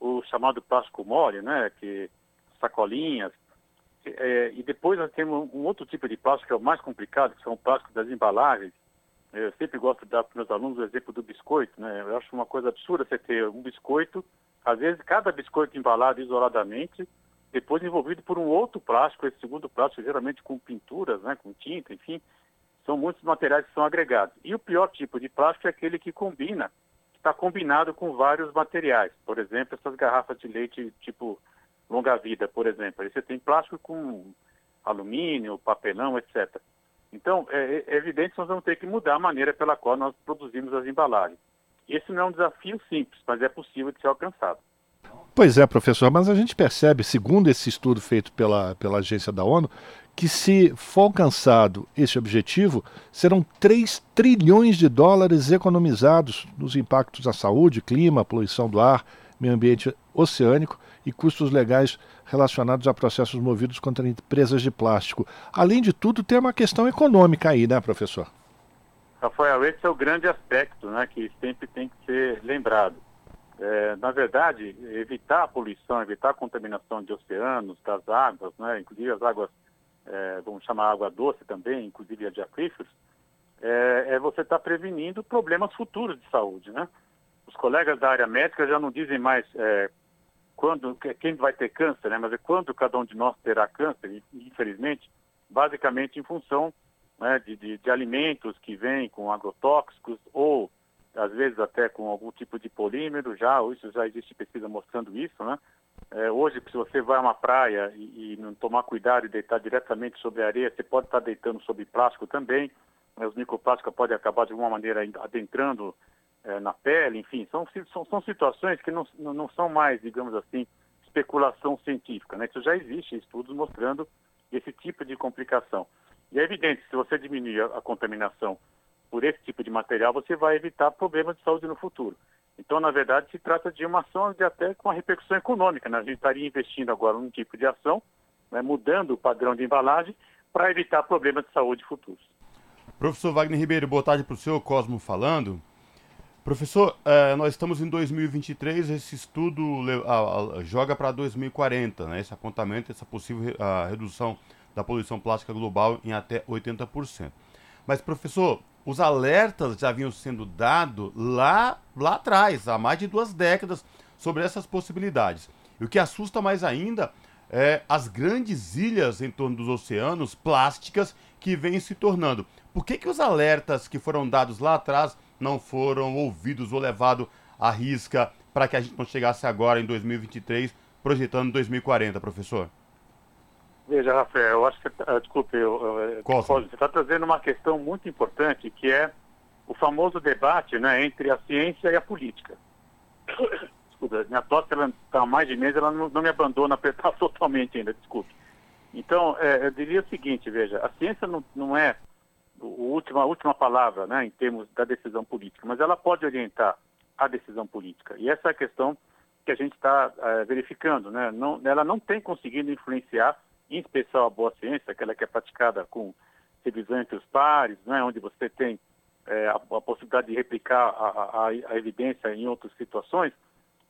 o chamado plástico mole, né, que sacolinhas, é, e depois nós temos um outro tipo de plástico que é o mais complicado, que são o plástico das embalagens. Eu sempre gosto de dar para os meus alunos o exemplo do biscoito, né? Eu acho uma coisa absurda você ter um biscoito, às vezes cada biscoito embalado isoladamente, depois envolvido por um outro plástico, esse segundo plástico geralmente com pinturas, né, com tinta, enfim, são muitos materiais que são agregados. E o pior tipo de plástico é aquele que combina, está combinado com vários materiais. Por exemplo, essas garrafas de leite tipo longa-vida, por exemplo. Aí você tem plástico com alumínio, papelão, etc. Então, é, é, evidente que nós vamos ter que mudar a maneira pela qual nós produzimos as embalagens. Esse não é um desafio simples, mas é possível de ser alcançado. Pois é, professor, mas a gente percebe, segundo esse estudo feito pela, pela agência da ONU, que se for alcançado esse objetivo, serão 3 trilhões de dólares economizados nos impactos à saúde, clima, poluição do ar, meio ambiente oceânico e custos legais relacionados a processos movidos contra empresas de plástico. Além de tudo, tem uma questão econômica aí, né, professor? Rafael, esse é o grande aspecto né, que sempre tem que ser lembrado. É, na verdade, evitar a poluição, evitar a contaminação de oceanos, das águas, né, inclusive as águas, é, vamos chamar água doce também, inclusive a de aquíferos, é, é você estar tá prevenindo problemas futuros de saúde. Né? Os colegas da área médica já não dizem mais é, quando quem vai ter câncer, né, mas é quando cada um de nós terá câncer, infelizmente, basicamente em função né, de, de, de alimentos que vêm com agrotóxicos ou às vezes até com algum tipo de polímero, já, isso já existe pesquisa mostrando isso, né? É, hoje, se você vai a uma praia e, e, não tomar cuidado e deitar diretamente sobre a areia, você pode estar deitando sobre plástico também, né? os microplásticos podem acabar de alguma maneira adentrando é, na pele, enfim, são, são, são situações que não, não são mais, digamos assim, especulação científica, né? Isso já existe estudos mostrando esse tipo de complicação. E é evidente, se você diminuir a, a contaminação por esse tipo de material, você vai evitar problemas de saúde no futuro. Então, na verdade, se trata de uma ação de até com uma repercussão econômica. Né? A gente estaria investindo agora num tipo de ação, né, mudando o padrão de embalagem para evitar problemas de saúde futuros. Professor Wagner Ribeiro, boa tarde para o senhor, Cosmo falando. Professor, eh, nós estamos em 2023, esse estudo joga para 2040, né? esse apontamento, essa possível redução da poluição plástica global em até 80%. Mas, professor, os alertas já vinham sendo dados lá, lá atrás, há mais de duas décadas, sobre essas possibilidades. E o que assusta mais ainda é as grandes ilhas em torno dos oceanos plásticas que vêm se tornando. Por que, que os alertas que foram dados lá atrás não foram ouvidos ou levados à risca para que a gente não chegasse agora em 2023, projetando 2040, professor? Veja, Rafael, eu acho que, uh, desculpe, eu, uh, você está trazendo uma questão muito importante, que é o famoso debate né, entre a ciência e a política. Desculpa, minha tosse está há mais de mês, ela não, não me abandona totalmente ainda, desculpe. Então, é, eu diria o seguinte, veja, a ciência não, não é a última, a última palavra né, em termos da decisão política, mas ela pode orientar a decisão política. E essa é a questão que a gente está é, verificando. Né? Não, ela não tem conseguido influenciar em especial a boa ciência, aquela que é praticada com revisão entre os pares, né, onde você tem é, a, a, possibilidade de replicar a, a, a, evidência em outras situações,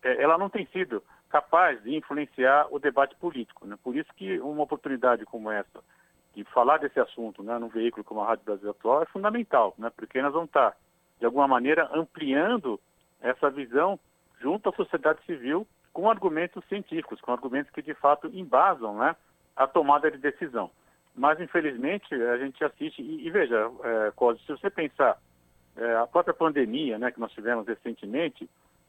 é, ela não tem sido capaz de influenciar o debate político. Né? Por isso que uma oportunidade como essa, de falar desse assunto né, num veículo como a Rádio Brasil Atual, é fundamental, né? porque nós vamos estar, de alguma maneira, ampliando essa visão junto à sociedade civil com argumentos científicos, com argumentos que de fato embasam né, a tomada de decisão. Mas, infelizmente, a gente assiste, e, e veja, é, Cosme, se você pensar, é, a própria pandemia né, que nós tivemos recentemente,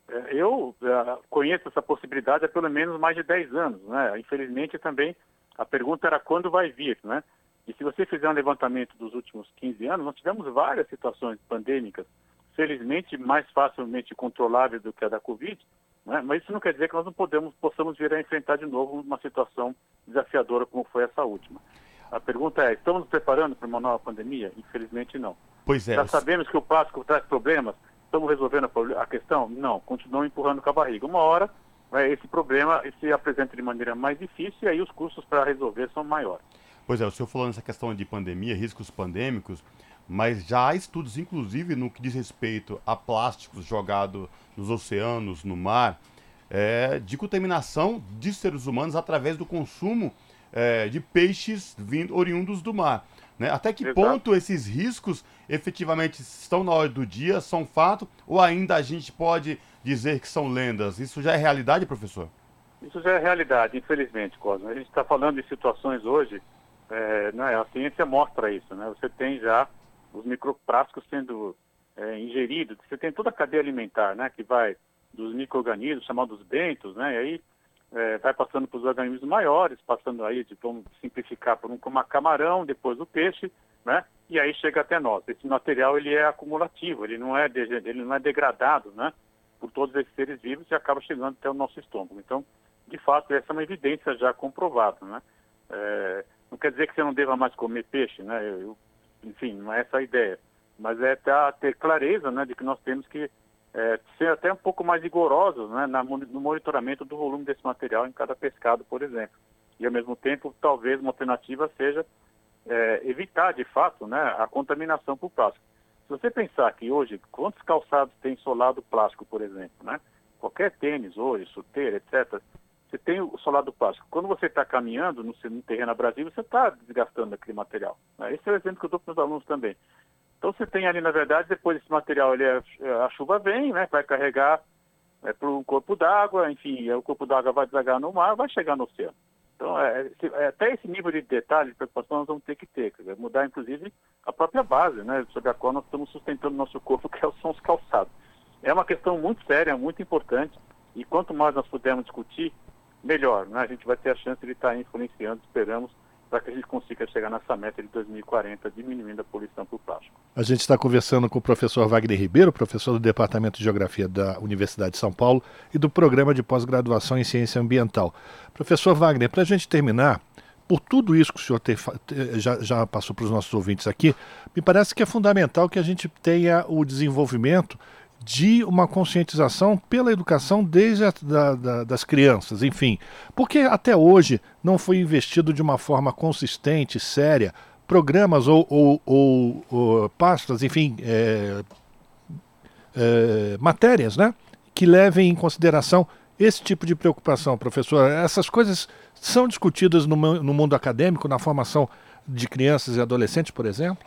é, eu é, conheço essa possibilidade há pelo menos mais de 10 anos. Né? Infelizmente, também, a pergunta era quando vai vir, né? E se você fizer um levantamento dos últimos 15 anos, nós tivemos várias situações pandêmicas, felizmente mais facilmente controláveis do que a da Covid, Né? Mas isso não quer dizer que nós não podemos, possamos vir a enfrentar de novo uma situação desafiadora como foi essa última. A pergunta é, estamos nos preparando para uma nova pandemia? Infelizmente não. Pois é. Já sabemos que o plástico traz problemas, estamos resolvendo a questão? Não, continuam empurrando com a barriga. Uma hora né, esse problema se apresenta de maneira mais difícil e aí os custos para resolver são maiores. Pois é, o senhor falou nessa questão de pandemia, riscos pandêmicos, mas já há estudos, inclusive, no que diz respeito a plásticos jogados nos oceanos, no mar, é, de contaminação de seres humanos através do consumo é, de peixes vindo, oriundos do mar. Né? Até que Exato. ponto esses riscos efetivamente estão na hora do dia, são fato, ou ainda a gente pode dizer que são lendas? Isso já é realidade, professor? Isso já é realidade, infelizmente, Cosmo. A gente está falando de situações hoje, é, né, a ciência mostra isso, né? Você tem já os microplásticos sendo é, ingeridos, você tem toda a cadeia alimentar, né? Que vai dos micro-organismos, chamados bentos, né? E aí é, vai passando para os organismos maiores, passando aí, de, vamos simplificar, por um como camarão, depois o peixe, né? E aí chega até nós. Esse material ele é acumulativo, ele não é, ele não é degradado, né? Por todos esses seres vivos e acaba chegando até o nosso estômago. Então, de fato, essa é uma evidência já comprovada, né? É, não quer dizer que você não deva mais comer peixe, né? Eu, enfim, não é essa a ideia. Mas é ter, clareza, né, de que nós temos que é, ser até um pouco mais rigorosos né, no monitoramento do volume desse material em cada pescado, por exemplo. E, ao mesmo tempo, talvez uma alternativa seja é, evitar, de fato, né, a contaminação por plástico. Se você pensar que hoje, quantos calçados tem solado plástico, por exemplo, né? Qualquer tênis hoje, chuteira, etc., você tem o solado plástico. Quando você está caminhando no, no terreno Brasil, você está desgastando aquele material. Né? Esse é o exemplo que eu dou para os alunos também. Então você tem ali, na verdade, depois esse material, ele é, é a chuva vem, né, vai carregar é, para um corpo d'água, enfim, o corpo d'água vai desagar no mar, vai chegar no oceano. Então, é, é, até esse nível de detalhe, de preocupação, nós vamos ter que ter, dizer, mudar, inclusive, a própria base, né, sobre a qual nós estamos sustentando o nosso corpo, que são os calçados. É uma questão muito séria, muito importante, e quanto mais nós pudermos discutir, melhor, né? A gente vai ter a chance de estar influenciando, esperamos, para que a gente consiga chegar nessa meta de 2040, diminuindo a poluição por plástico. A gente está conversando com o professor Wagner Ribeiro, professor do Departamento de Geografia da Universidade de São Paulo e do Programa de Pós-Graduação em Ciência Ambiental. Professor Wagner, para a gente terminar, por tudo isso que o senhor já, já passou para os nossos ouvintes aqui, me parece que é fundamental que a gente tenha o desenvolvimento de uma conscientização pela educação desde a, da, da, das crianças, enfim. Porque até hoje não foi investido de uma forma consistente, séria, programas ou, ou, ou, ou pastas, enfim, é, é, matérias, né? Que levem em consideração esse tipo de preocupação, professor. Essas coisas são discutidas no, no mundo acadêmico, na formação de crianças e adolescentes, por exemplo?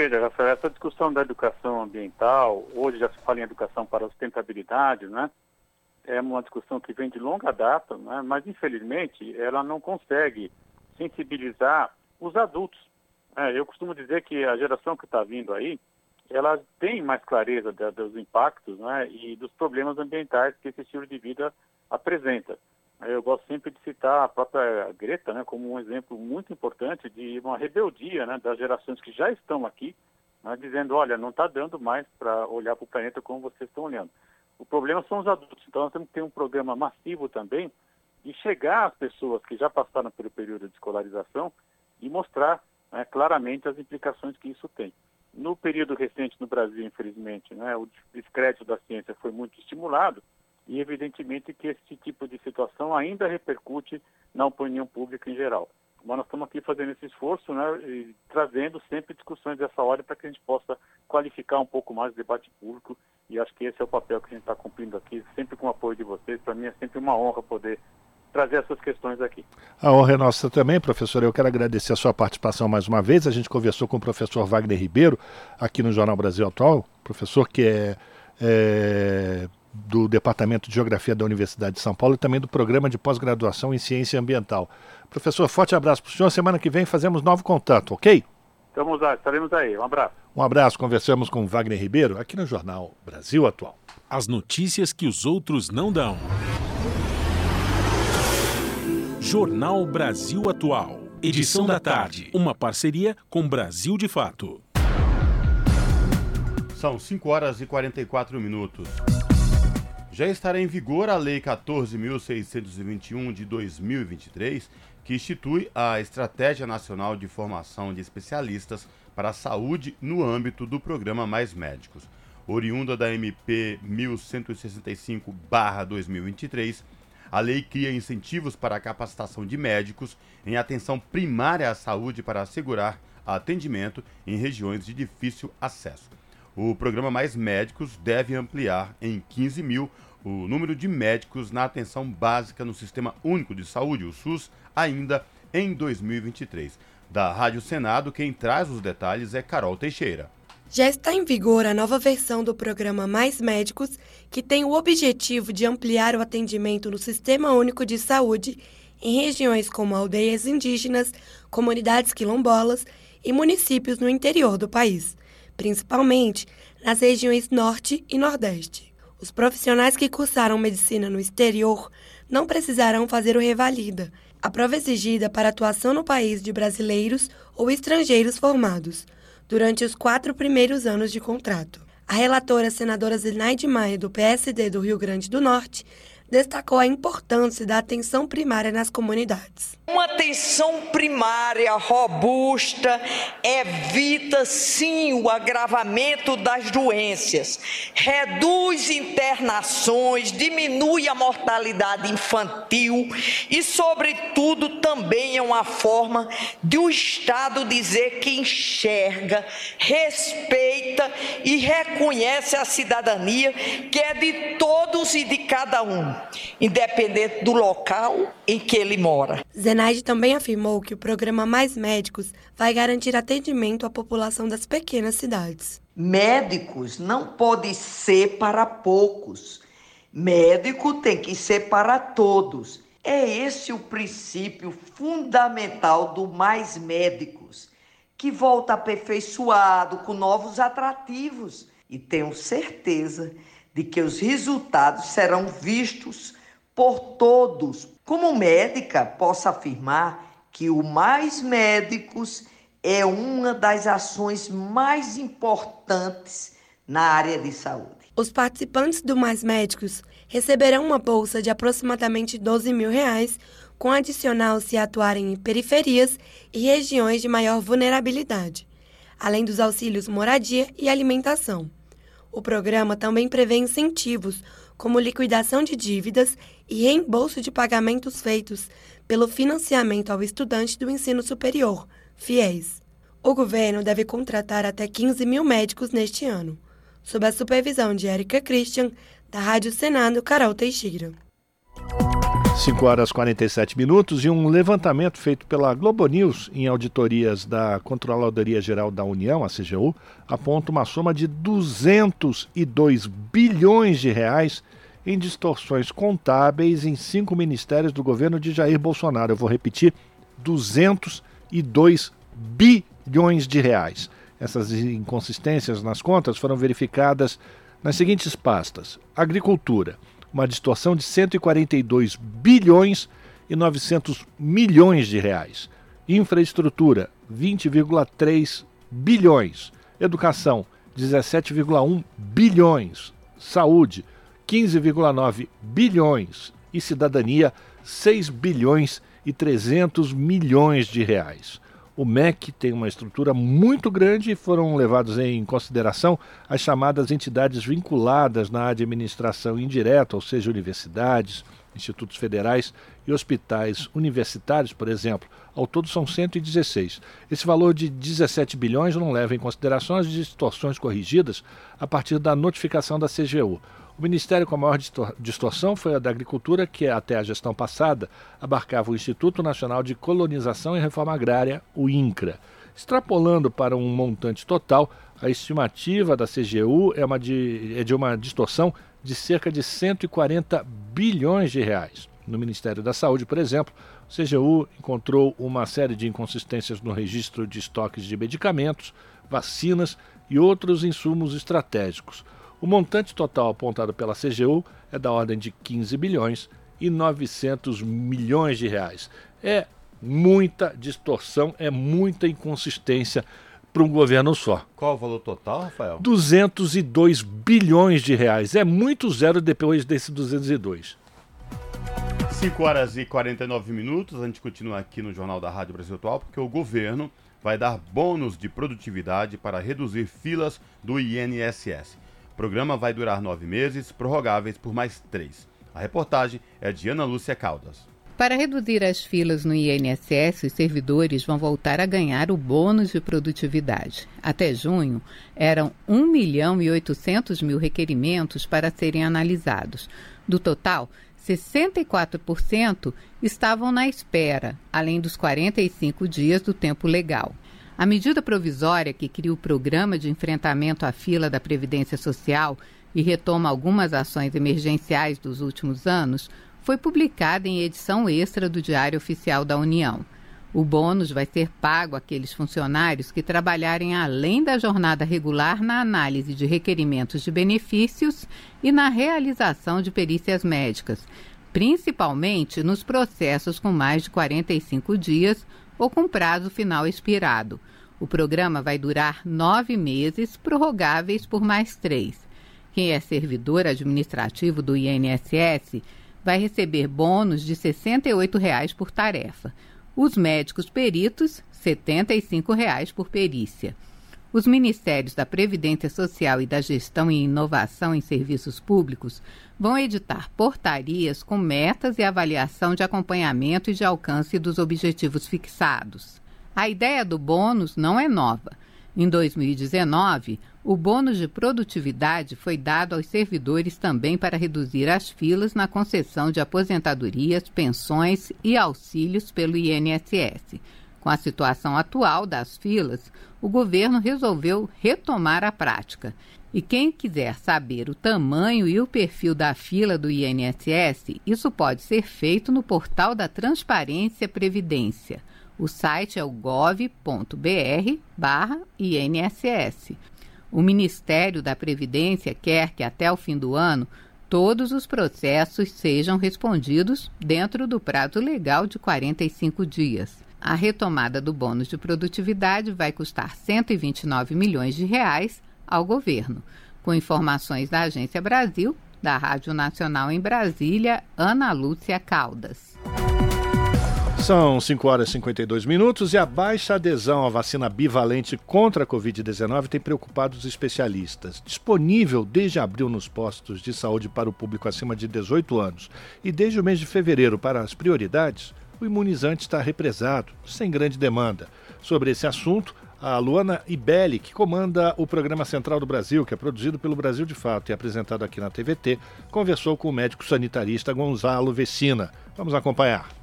Veja, Rafael, essa discussão da educação ambiental, hoje já se fala em educação para sustentabilidade, né? É uma discussão que vem de longa data, né? mas infelizmente ela não consegue sensibilizar os adultos. É, eu costumo dizer que a geração que está vindo aí, ela tem mais clareza de, dos impactos né? e dos problemas ambientais que esse estilo de vida apresenta. Eu gosto sempre de citar a própria Greta né, como um exemplo muito importante de uma rebeldia né, das gerações que já estão aqui, né, dizendo, olha, não está dando mais para olhar para o planeta como vocês estão olhando. O problema são os adultos, então nós temos que ter um programa massivo também de chegar às pessoas que já passaram pelo período de escolarização e mostrar né, claramente as implicações que isso tem. No período recente no Brasil, infelizmente, né, o descrédito da ciência foi muito estimulado, e evidentemente que esse tipo de situação ainda repercute na opinião pública em geral. Mas nós estamos aqui fazendo esse esforço, né, e trazendo sempre discussões dessa ordem para que a gente possa qualificar um pouco mais o debate público e acho que esse é o papel que a gente está cumprindo aqui, sempre com o apoio de vocês. Para mim é sempre uma honra poder trazer essas questões aqui. A honra é nossa também, professor. Eu quero agradecer a sua participação mais uma vez. A gente conversou com o professor Wagner Ribeiro aqui no Jornal Brasil Atual, professor que é, é do Departamento de Geografia da Universidade de São Paulo e também do Programa de Pós-Graduação em Ciência Ambiental. Professor, forte abraço para o senhor. Semana que vem fazemos novo contato, ok? Estamos lá, estaremos aí. Um abraço. Um abraço. Conversamos com Wagner Ribeiro aqui no Jornal Brasil Atual. As notícias que os outros não dão. Jornal Brasil Atual. Edição da tarde. Uma parceria com Brasil de Fato. São 5 horas e 44 minutos. Já estará em vigor a Lei 14.621 de 2023, que institui a Estratégia Nacional de Formação de Especialistas para a Saúde no âmbito do programa Mais Médicos. Oriunda da MP 1165-2023, a lei cria incentivos para a capacitação de médicos em atenção primária à saúde para assegurar atendimento em regiões de difícil acesso. O programa Mais Médicos deve ampliar em 15 mil o número de médicos na atenção básica no Sistema Único de Saúde, o SUS, ainda em 2023. Da Rádio Senado, quem traz os detalhes é Carol Teixeira. Já está em vigor a nova versão do programa Mais Médicos, que tem o objetivo de ampliar o atendimento no Sistema Único de Saúde em regiões como aldeias indígenas, comunidades quilombolas e municípios no interior do país principalmente nas regiões Norte e Nordeste. Os profissionais que cursaram medicina no exterior não precisarão fazer o revalida, a prova exigida para atuação no país de brasileiros ou estrangeiros formados, durante os quatro primeiros anos de contrato. A relatora senadora Zinaide Maia, do PSD do Rio Grande do Norte, destacou a importância da atenção primária nas comunidades. Uma atenção primária robusta evita sim o agravamento das doenças, reduz internações, diminui a mortalidade infantil e, sobretudo, também é uma forma de o Estado dizer que enxerga, respeita e reconhece a cidadania que é de todos e de cada um independente do local em que ele mora. Zenaide também afirmou que o programa Mais Médicos vai garantir atendimento à população das pequenas cidades. Médicos não pode ser para poucos. Médico tem que ser para todos. É esse o princípio fundamental do Mais Médicos, que volta aperfeiçoado com novos atrativos. E tenho certeza de que os resultados serão vistos por todos. Como médica, posso afirmar que o Mais Médicos é uma das ações mais importantes na área de saúde. Os participantes do Mais Médicos receberão uma bolsa de aproximadamente 12 mil reais, com adicional se atuarem em periferias e regiões de maior vulnerabilidade, além dos auxílios moradia e alimentação. O programa também prevê incentivos, como liquidação de dívidas e reembolso de pagamentos feitos pelo financiamento ao estudante do ensino superior, FIES. O governo deve contratar até 15 mil médicos neste ano, sob a supervisão de Érica Christian, da Rádio Senado Carol Teixeira. 5 horas e 47 minutos e um levantamento feito pela Globo News em auditorias da Controladoria Geral da União, a CGU, aponta uma soma de 202 bilhões de reais em distorções contábeis em cinco ministérios do governo de Jair Bolsonaro. Eu vou repetir: 202 bilhões de reais. Essas inconsistências nas contas foram verificadas nas seguintes pastas: Agricultura uma distorção de 142 bilhões e 900 milhões de reais. Infraestrutura, 20,3 bilhões. Educação, 17,1 bilhões. Saúde, 15,9 bilhões. E cidadania, 6 bilhões e 300 milhões de reais. O MEC tem uma estrutura muito grande e foram levados em consideração as chamadas entidades vinculadas na administração indireta, ou seja, universidades, institutos federais e hospitais universitários, por exemplo. Ao todo são 116. Esse valor de 17 bilhões não leva em consideração as distorções corrigidas a partir da notificação da CGU. O ministério com a maior distorção foi a da Agricultura, que até a gestão passada abarcava o Instituto Nacional de Colonização e Reforma Agrária, o INCRA. Extrapolando para um montante total, a estimativa da CGU é, uma de, é de uma distorção de cerca de 140 bilhões de reais. No Ministério da Saúde, por exemplo, o CGU encontrou uma série de inconsistências no registro de estoques de medicamentos, vacinas e outros insumos estratégicos. O montante total apontado pela CGU é da ordem de 15 bilhões e 900 milhões de reais. É muita distorção, é muita inconsistência para um governo só. Qual o valor total, Rafael? 202 bilhões de reais. É muito zero depois desse 202. 5 horas e 49 minutos. A gente continua aqui no Jornal da Rádio Brasil Atual, porque o governo vai dar bônus de produtividade para reduzir filas do INSS. Programa vai durar nove meses, prorrogáveis por mais três. A reportagem é de Ana Lúcia Caldas. Para reduzir as filas no INSS, os servidores vão voltar a ganhar o bônus de produtividade. Até junho, eram 1 milhão e 800 mil requerimentos para serem analisados. Do total, 64% estavam na espera, além dos 45 dias do tempo legal. A medida provisória que cria o programa de enfrentamento à fila da Previdência Social e retoma algumas ações emergenciais dos últimos anos foi publicada em edição extra do Diário Oficial da União. O bônus vai ser pago àqueles funcionários que trabalharem além da jornada regular na análise de requerimentos de benefícios e na realização de perícias médicas, principalmente nos processos com mais de 45 dias ou com prazo final expirado. O programa vai durar nove meses, prorrogáveis por mais três. Quem é servidor administrativo do INSS vai receber bônus de 68 reais por tarefa. Os médicos peritos, 75 reais por perícia. Os Ministérios da Previdência Social e da Gestão e Inovação em Serviços Públicos vão editar portarias com metas e avaliação de acompanhamento e de alcance dos objetivos fixados. A ideia do bônus não é nova. Em 2019, o bônus de produtividade foi dado aos servidores também para reduzir as filas na concessão de aposentadorias, pensões e auxílios pelo INSS. Com a situação atual das filas, o governo resolveu retomar a prática. E quem quiser saber o tamanho e o perfil da fila do INSS, isso pode ser feito no portal da Transparência Previdência. O site é o gov.br/INSS. O Ministério da Previdência quer que até o fim do ano todos os processos sejam respondidos dentro do prazo legal de 45 dias. A retomada do bônus de produtividade vai custar 129 milhões de reais ao governo. Com informações da Agência Brasil, da Rádio Nacional em Brasília, Ana Lúcia Caldas. São 5 horas e 52 minutos e a baixa adesão à vacina bivalente contra a Covid-19 tem preocupado os especialistas. Disponível desde abril nos postos de saúde para o público acima de 18 anos e desde o mês de fevereiro para as prioridades, o imunizante está represado, sem grande demanda. Sobre esse assunto, a Luana Ibelli, que comanda o programa Central do Brasil, que é produzido pelo Brasil de Fato e apresentado aqui na TVT, conversou com o médico sanitarista Gonzalo Vecina. Vamos acompanhar.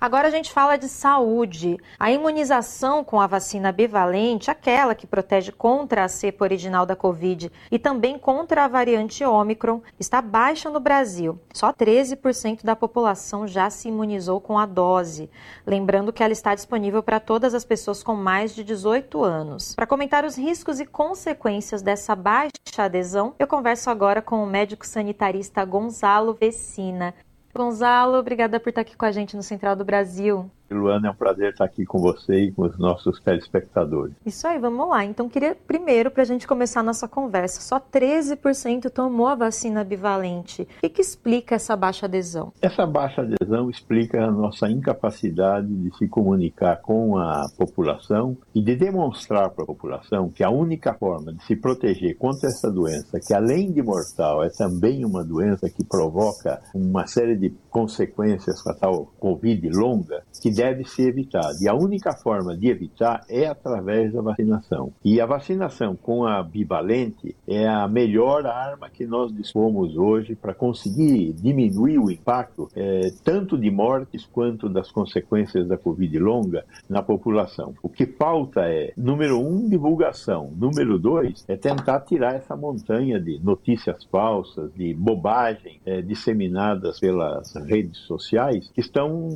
Agora a gente fala de saúde. A imunização com a vacina bivalente, aquela que protege contra a cepa original da Covid e também contra a variante Ômicron, está baixa no Brasil. Só 13% da população já se imunizou com a dose. Lembrando que ela está disponível para todas as pessoas com mais de 18 anos. Para comentar os riscos e consequências dessa baixa adesão, eu converso agora com o médico sanitarista Gonzalo Vecina. Gonzalo, obrigada por estar aqui com a gente no Central do Brasil. Luana, é um prazer estar aqui com você e com os nossos telespectadores. Isso aí, vamos lá. Então, queria primeiro, para a gente começar a nossa conversa, só 13% tomou a vacina bivalente. O que, que, explica essa baixa adesão? Essa baixa adesão explica a nossa incapacidade de se comunicar com a população e de demonstrar para a população que a única forma de se proteger contra essa doença, que além de mortal, é também uma doença que provoca uma série de consequências com a tal Covid longa, que deve ser evitado. E a única forma de evitar é através da vacinação. E a vacinação com a bivalente é a melhor arma que nós dispomos hoje para conseguir diminuir o impacto é, tanto de mortes quanto das consequências da Covid longa na população. O que falta é, número um, divulgação. Número dois, é tentar tirar essa montanha de notícias falsas, de bobagem é, disseminadas pelas redes sociais que estão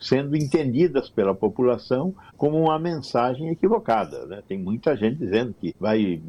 sendo entendidas pela população como uma mensagem equivocada. Né? Tem muita gente dizendo que vai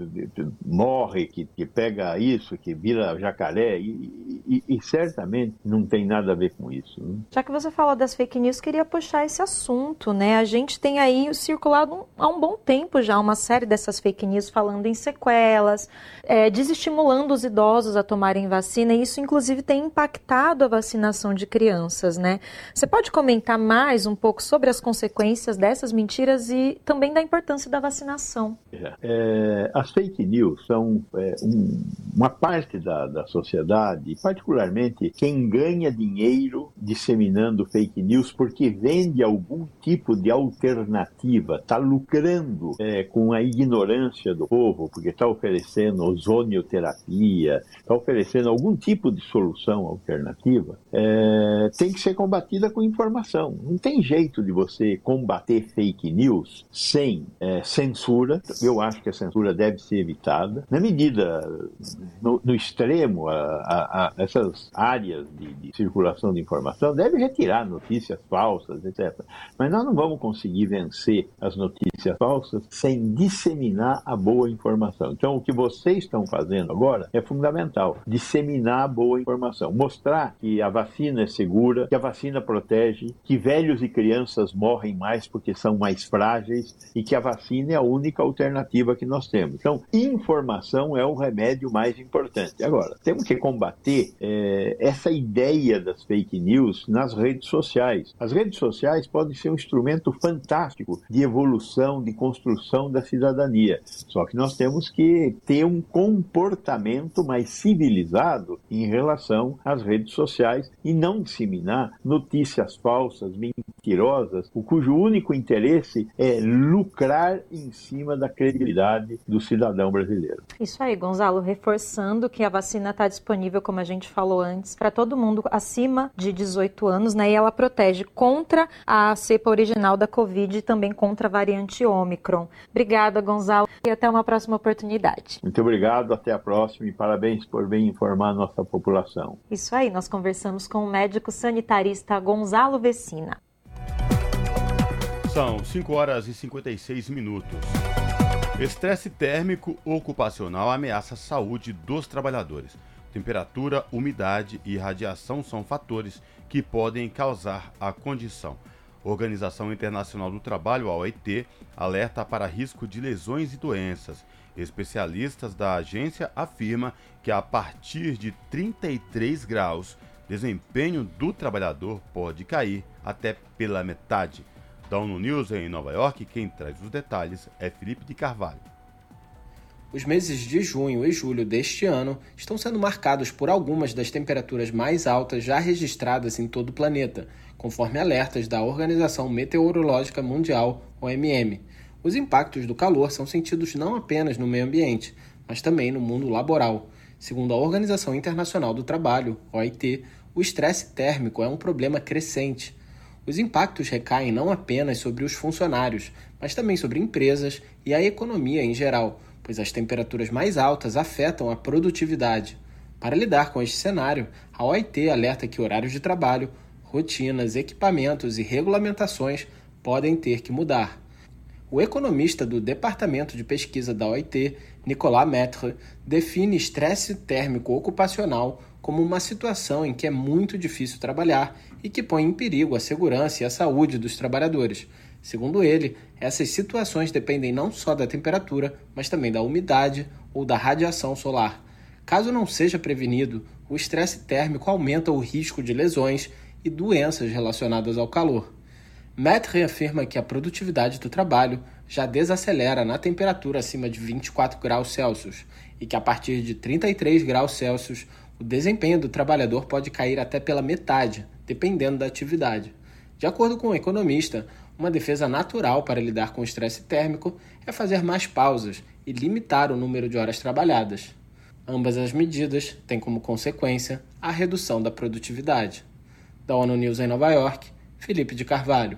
morre, que, que pega isso, que vira jacaré, e, e, e, certamente não tem nada a ver com isso. Né? Já que você falou das fake news, queria puxar esse assunto, né? A gente tem aí circulado há um bom tempo já uma série dessas fake news falando em sequelas, é, desestimulando os idosos a tomarem vacina, e isso inclusive tem impactado a vacinação de crianças, né? Você pode comentar mais um pouco sobre as consequências dessas mentiras e também da importância da vacinação? É, as fake news são é, um, uma parte da, da sociedade, particularmente quem ganha dinheiro disseminando fake news porque vende algum tipo de alternativa, está lucrando é, com a ignorância do povo, porque está oferecendo ozonioterapia, está oferecendo algum tipo de solução alternativa, é, tem que ser combatida com informação. Não tem jeito de você combater fake news sem é, censura. Eu acho que a censura deve ser evitada. Na medida, no, no extremo, a, a, a essas áreas de, de, circulação de informação deve retirar notícias falsas, etc. Mas nós não vamos conseguir vencer as notícias falsas sem disseminar a boa informação. Então, o que vocês estão fazendo agora é fundamental: disseminar a boa informação, mostrar que a vacina é segura, que a vacina protege, que velhos e crianças morrem mais porque são mais frágeis e que a vacina é a única alternativa que nós temos. Então, informação é o remédio mais importante. Agora, temos que combater é, essa ideia das fake news nas redes sociais. As redes sociais podem ser um instrumento fantástico de evolução, de construção da cidadania. Só que nós temos que ter um comportamento mais civilizado em relação às redes sociais e não disseminar notícias falsas, mentirosas, cujo único interesse é lucrar em cima da credibilidade do cidadão brasileiro. Isso aí, Gonzalo, reforçando que a vacina está disponível, como a gente falou antes, para todo mundo acima de 18 anos, né? E ela protege contra a cepa original da Covid e também contra a variante Ômicron. Obrigada, Gonzalo, e até uma próxima oportunidade. Muito obrigado, até a próxima e parabéns por bem informar a nossa população. Isso aí, nós conversamos com o médico sanitarista Gonzalo Vecina. São 5 horas e 56 minutos. Estresse térmico ocupacional ameaça a saúde dos trabalhadores. Temperatura, umidade e radiação são fatores que podem causar a condição. Organização Internacional do Trabalho, a OIT, alerta para risco de lesões e doenças. Especialistas da agência afirmam que a partir de 33 graus, desempenho do trabalhador pode cair até pela metade. Da ONU News em Nova York, quem traz os detalhes é Felipe de Carvalho. Os meses de junho e julho deste ano estão sendo marcados por algumas das temperaturas mais altas já registradas em todo o planeta, conforme alertas da Organização Meteorológica Mundial, OMM. Os impactos do calor são sentidos não apenas no meio ambiente, mas também no mundo laboral. Segundo a Organização Internacional do Trabalho, OIT, o estresse térmico é um problema crescente os impactos recaem não apenas sobre os funcionários, mas também sobre empresas e a economia em geral, pois as temperaturas mais altas afetam a produtividade. Para lidar com este cenário, a OIT alerta que horários de trabalho, rotinas, equipamentos e regulamentações podem ter que mudar. O economista do Departamento de Pesquisa da OIT, Nicolas Maître, define estresse térmico ocupacional como uma situação em que é muito difícil trabalhar e que põe em perigo a segurança e a saúde dos trabalhadores. Segundo ele, essas situações dependem não só da temperatura, mas também da umidade ou da radiação solar. Caso não seja prevenido, o estresse térmico aumenta o risco de lesões e doenças relacionadas ao calor. Matt reafirma que a produtividade do trabalho já desacelera na temperatura acima de 24 graus Celsius e que a partir de 33 graus Celsius o desempenho do trabalhador pode cair até pela metade, dependendo da atividade. De acordo com o economista, uma defesa natural para lidar com o estresse térmico é fazer mais pausas e limitar o número de horas trabalhadas. Ambas as medidas têm como consequência a redução da produtividade. Da ONU News em Nova York, Felipe de Carvalho.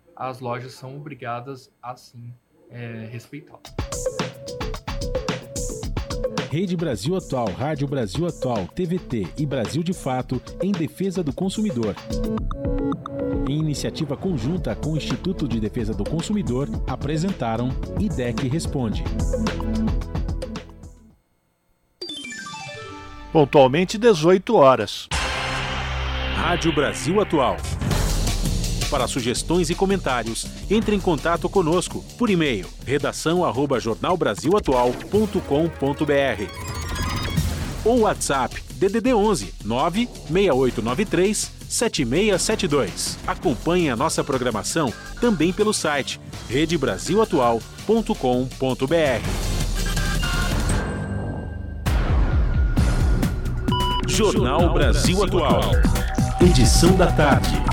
as lojas são obrigadas a sim é, respeitá-lo. Rede Brasil Atual, Rádio Brasil Atual, TVT e Brasil de Fato em defesa do consumidor. Em iniciativa conjunta com o Instituto de Defesa do Consumidor, apresentaram IDEC Responde. Pontualmente 18 horas. Rádio Brasil Atual. Para sugestões e comentários, entre em contato conosco por e-mail redação@jornalbrasilatual.com.br ou WhatsApp DDD 11 96893 7672. Acompanhe a nossa programação também pelo site redebrasilatual.com.br. Jornal Brasil Atual. Edição da tarde.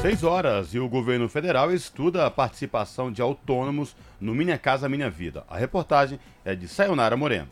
6 horas e o governo federal estuda a participação de autônomos no Minha Casa Minha Vida. A reportagem é de Sayonara Moreno.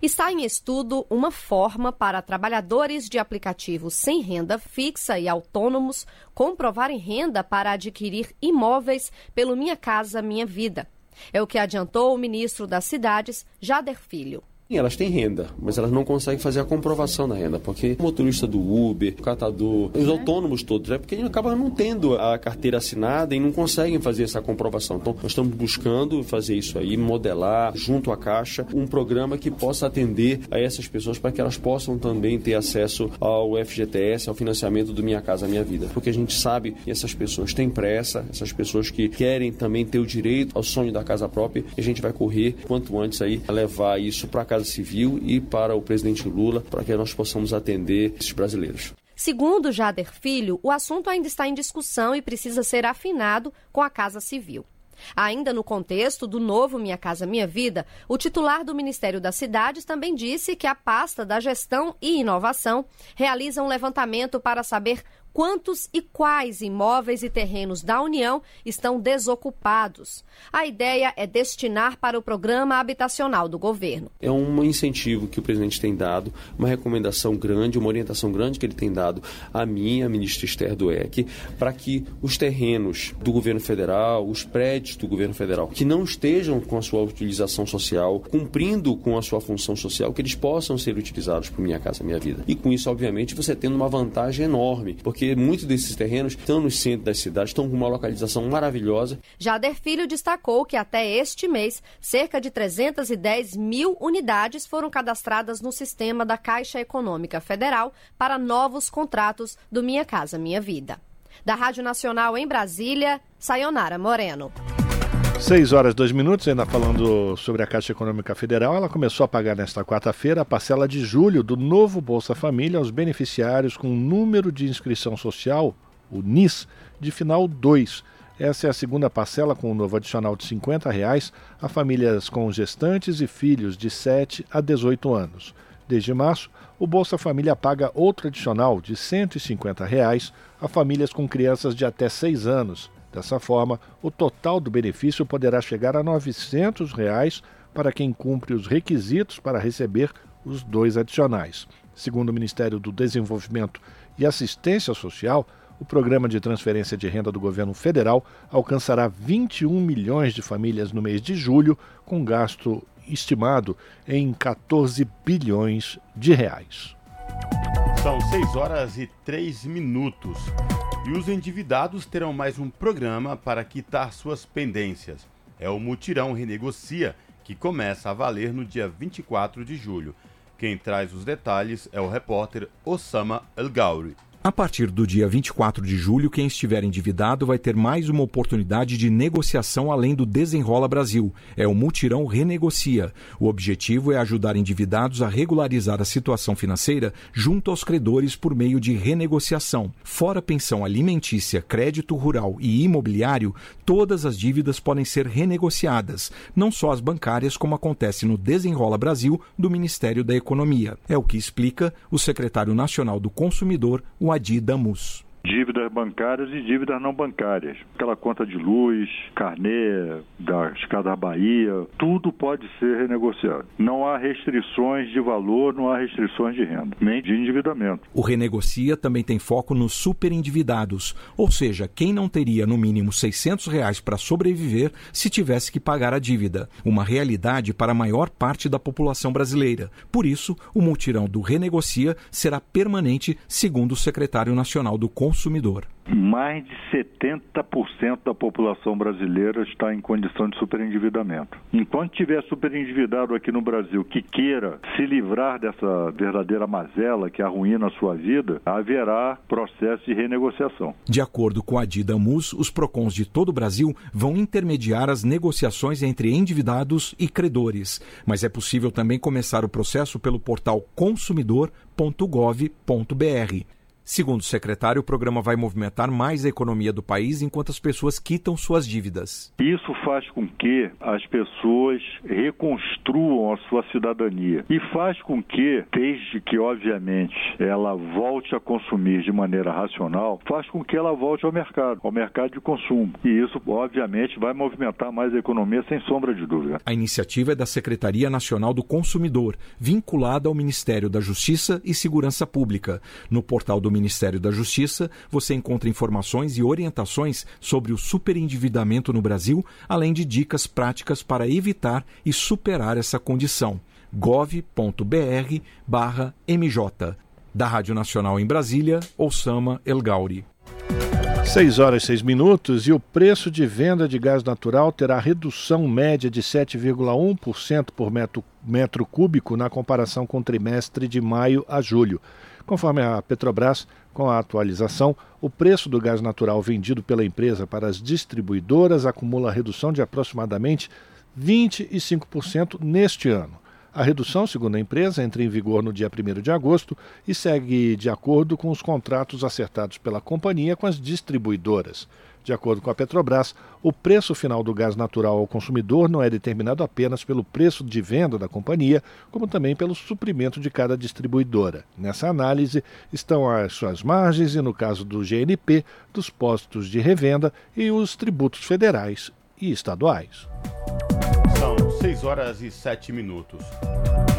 Está em estudo uma forma para trabalhadores de aplicativos sem renda fixa e autônomos comprovarem renda para adquirir imóveis pelo Minha Casa Minha Vida. É o que adiantou o ministro das Cidades, Jader Filho. Elas têm renda, mas elas não conseguem fazer a comprovação da renda, porque o motorista do Uber, o catador, os autônomos todos, é porque eles acabam não tendo a carteira assinada e não conseguem fazer essa comprovação. Então, nós estamos buscando fazer isso aí, modelar junto à Caixa um programa que possa atender a essas pessoas para que elas possam também ter acesso ao FGTS, ao financiamento do Minha Casa Minha Vida. Porque a gente sabe que essas pessoas têm pressa, essas pessoas que querem também ter o direito ao sonho da casa própria, e a gente vai correr quanto antes aí a levar isso para Casa Civil e para o presidente Lula, para que nós possamos atender esses brasileiros. Segundo Jader Filho, o assunto ainda está em discussão e precisa ser afinado com a Casa Civil. Ainda no contexto do novo Minha Casa Minha Vida, o titular do Ministério das Cidades também disse que a pasta da Gestão e Inovação realiza um levantamento para saber quantos e quais imóveis e terrenos da União estão desocupados. A ideia é destinar para o programa habitacional do governo. É um incentivo que o presidente tem dado, uma recomendação grande, uma orientação grande que ele tem dado a mim, a ministra Esther Dueck, para que os terrenos do governo federal, os prédios do governo federal, que não estejam com a sua utilização social, cumprindo com a sua função social, que eles possam ser utilizados por Minha Casa Minha Vida. E com isso, obviamente, você tendo uma vantagem enorme, porque porque muitos desses terrenos estão no centro das cidades, estão com uma localização maravilhosa. Jader Filho destacou que até este mês, cerca de 310 mil unidades foram cadastradas no sistema da Caixa Econômica Federal para novos contratos do Minha Casa Minha Vida. Da Rádio Nacional em Brasília, Sayonara Moreno. 6 horas 2 minutos, ainda falando sobre a Caixa Econômica Federal, ela começou a pagar nesta quarta-feira a parcela de julho do novo Bolsa Família aos beneficiários com número de inscrição social, o NIS, de final 2. Essa é a segunda parcela com um novo adicional de 50 reais a famílias com gestantes e filhos de 7 a 18 anos. Desde março, o Bolsa Família paga outro adicional de 150 reais a famílias com crianças de até 6 anos Dessa forma, o total do benefício poderá chegar a 900 reais para quem cumpre os requisitos para receber os dois adicionais. Segundo o Ministério do Desenvolvimento e Assistência Social, o programa de transferência de renda do governo federal alcançará 21 milhões de famílias no mês de julho, com gasto estimado em 14 bilhões de reais. São 6 horas e 3 minutos. E os endividados terão mais um programa para quitar suas pendências. É o Mutirão Renegocia, que começa a valer no dia 24 de julho. Quem traz os detalhes é o repórter Osama El Gauri. A partir do dia 24 de julho, quem estiver endividado vai ter mais uma oportunidade de negociação além do Desenrola Brasil. É o Multirão Renegocia. O objetivo é ajudar endividados a regularizar a situação financeira junto aos credores por meio de renegociação. Fora pensão alimentícia, crédito rural e imobiliário, todas as dívidas podem ser renegociadas, não só as bancárias, como acontece no Desenrola Brasil do Ministério da Economia. É o que explica o secretário nacional do Consumidor, o Adi Damus dívidas bancárias e dívidas não bancárias. Aquela conta de luz, carnê da Escada Bahia, tudo pode ser renegociado. Não há restrições de valor, não há restrições de renda, nem de endividamento. O Renegocia também tem foco nos superendividados, ou seja, quem não teria no mínimo 600 reais para sobreviver se tivesse que pagar a dívida. Uma realidade para a maior parte da população brasileira. Por isso, o multirão do Renegocia será permanente, segundo o secretário nacional do Conselho consumidor. Mais de 70% da população brasileira está em condição de superendividamento. Enquanto tiver superendividado aqui no Brasil que queira se livrar dessa verdadeira mazela que arruína a sua vida, haverá processo de renegociação. De acordo com a Didamus, os PROCONs de todo o Brasil vão intermediar as negociações entre endividados e credores, mas é possível também começar o processo pelo portal consumidor.gov.br. Segundo o secretário, o programa vai movimentar mais a economia do país enquanto as pessoas quitam suas dívidas. Isso faz com que as pessoas reconstruam a sua cidadania e faz com que, desde que, obviamente, ela volte a consumir de maneira racional, faz com que ela volte ao mercado, ao mercado de consumo. E isso, obviamente, vai movimentar mais a economia, sem sombra de dúvida. A iniciativa é da Secretaria Nacional do Consumidor, vinculada ao Ministério da Justiça e Segurança Pública. No portal do Ministério da Justiça, você encontra informações e orientações sobre o superendividamento no Brasil, além de dicas práticas para evitar e superar essa condição. gov.br/mj. Da Rádio Nacional em Brasília, Osama El Gauri. 6 horas e 6 minutos e o preço de venda de gás natural terá redução média de 7,1% por metro, metro cúbico na comparação com o trimestre de maio a julho. Conforme a Petrobras, com a atualização, o preço do gás natural vendido pela empresa para as distribuidoras acumula redução de aproximadamente 25% neste ano. A redução, segundo a empresa, entra em vigor no dia 1 de agosto e segue de acordo com os contratos acertados pela companhia com as distribuidoras. De acordo com a Petrobras, o preço final do gás natural ao consumidor não é determinado apenas pelo preço de venda da companhia, como também pelo suprimento de cada distribuidora. Nessa análise estão as suas margens e, no caso do GNP, dos postos de revenda e os tributos federais e estaduais. São 6 horas e 7 minutos.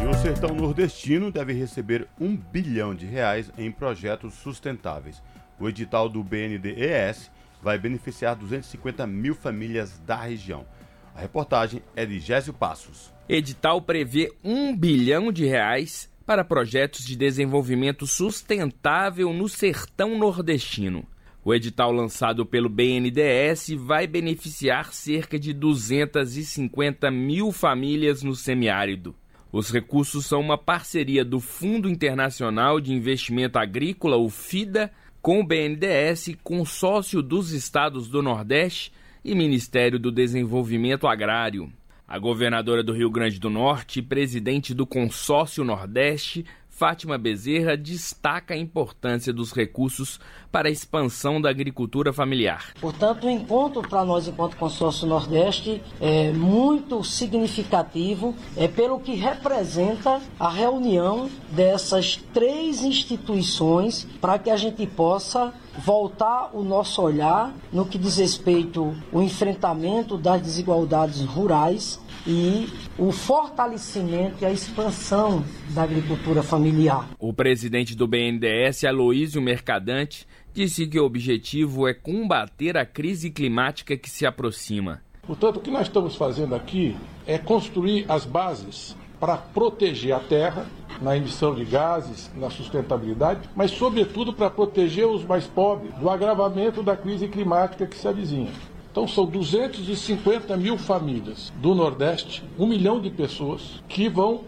E o sertão nordestino deve receber um bilhão de reais em projetos sustentáveis. O edital do BNDES vai beneficiar 250 mil famílias da região. A reportagem é de Gésio Passos. Edital prevê um bilhão de reais para projetos de desenvolvimento sustentável no sertão nordestino. O edital lançado pelo BNDES vai beneficiar cerca de 250 mil famílias no semiárido. Os recursos são uma parceria do Fundo Internacional de Investimento Agrícola, o FIDA, com o BNDES, Consórcio dos Estados do Nordeste e Ministério do Desenvolvimento Agrário. A governadora do Rio Grande do Norte e presidente do Consórcio Nordeste Fátima Bezerra destaca a importância dos recursos para a expansão da agricultura familiar. Portanto, o encontro para nós, enquanto Consórcio Nordeste, é muito significativo, é pelo que representa a reunião dessas três instituições para que a gente possa voltar o nosso olhar no que diz respeito ao enfrentamento das desigualdades rurais e o fortalecimento e a expansão da agricultura familiar. O presidente do BNDES, Aloísio Mercadante, disse que o objetivo é combater a crise climática que se aproxima. Portanto, o que nós estamos fazendo aqui é construir as bases para proteger a terra na emissão de gases, na sustentabilidade, mas, sobretudo, para proteger os mais pobres do agravamento da crise climática que se avizinha. Então são 250 mil famílias do Nordeste, um milhão de pessoas que vão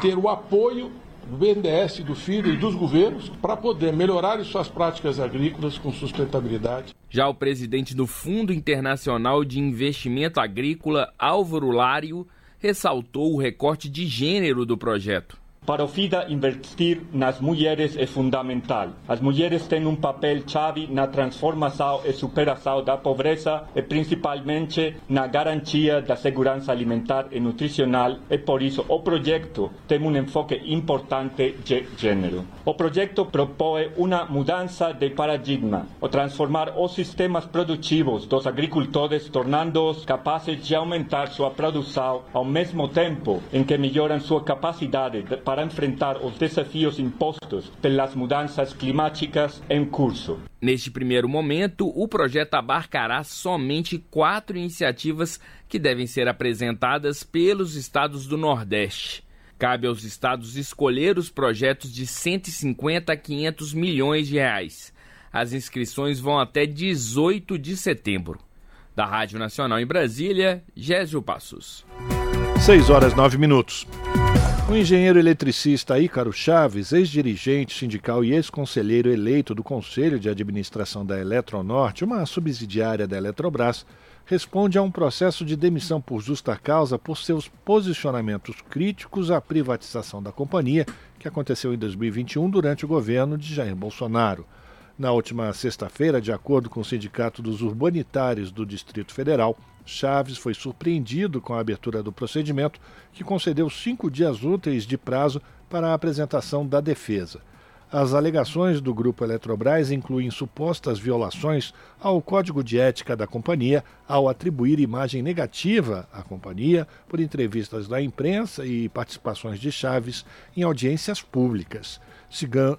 ter o apoio do BNDES, do FIDA e dos governos para poder melhorar suas práticas agrícolas com sustentabilidade. Já o presidente do Fundo Internacional de Investimento Agrícola, Álvaro Lário, ressaltou o recorte de gênero do projeto. Para o FIDA, investir nas mulheres é fundamental. As mulheres têm um papel chave na transformação e superação da pobreza e principalmente na garantia da segurança alimentar e nutricional e por isso o projeto tem um enfoque importante de gênero. O projeto propõe uma mudança de paradigma, o transformar os sistemas produtivos dos agricultores tornando-os capazes de aumentar sua produção ao mesmo tempo em que melhoram sua capacidade de para enfrentar os desafios impostos pelas mudanças climáticas em curso. Neste primeiro momento, o projeto abarcará somente quatro iniciativas que devem ser apresentadas pelos estados do Nordeste. Cabe aos estados escolher os projetos de 150 a 500 milhões de reais. As inscrições vão até 18 de setembro. Da Rádio Nacional em Brasília, Gésio Passos. 6 horas 9 minutos. O engenheiro eletricista Ícaro Chaves, ex-dirigente sindical e ex-conselheiro eleito do Conselho de Administração da Eletronorte, uma subsidiária da Eletrobras, responde a um processo de demissão por justa causa por seus posicionamentos críticos à privatização da companhia, que aconteceu em 2021 durante o governo de Jair Bolsonaro. Na última sexta-feira, de acordo com o Sindicato dos Urbanitários do Distrito Federal, Chaves foi surpreendido com a abertura do procedimento, que concedeu cinco dias úteis de prazo para a apresentação da defesa. As alegações do Grupo Eletrobras incluem supostas violações ao Código de Ética da companhia ao atribuir imagem negativa à companhia por entrevistas da imprensa e participações de Chaves em audiências públicas.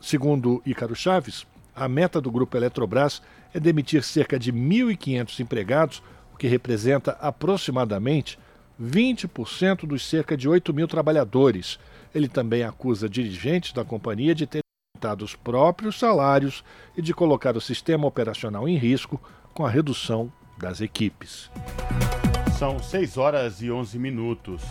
Segundo Ícaro Chaves, a meta do Grupo Eletrobras é demitir cerca de 1.500 empregados o que representa aproximadamente 20% dos cerca de 8 mil trabalhadores. Ele também acusa dirigentes da companhia de terem aumentado os próprios salários e de colocar o sistema operacional em risco com a redução das equipes. São 6 horas e 11 minutos.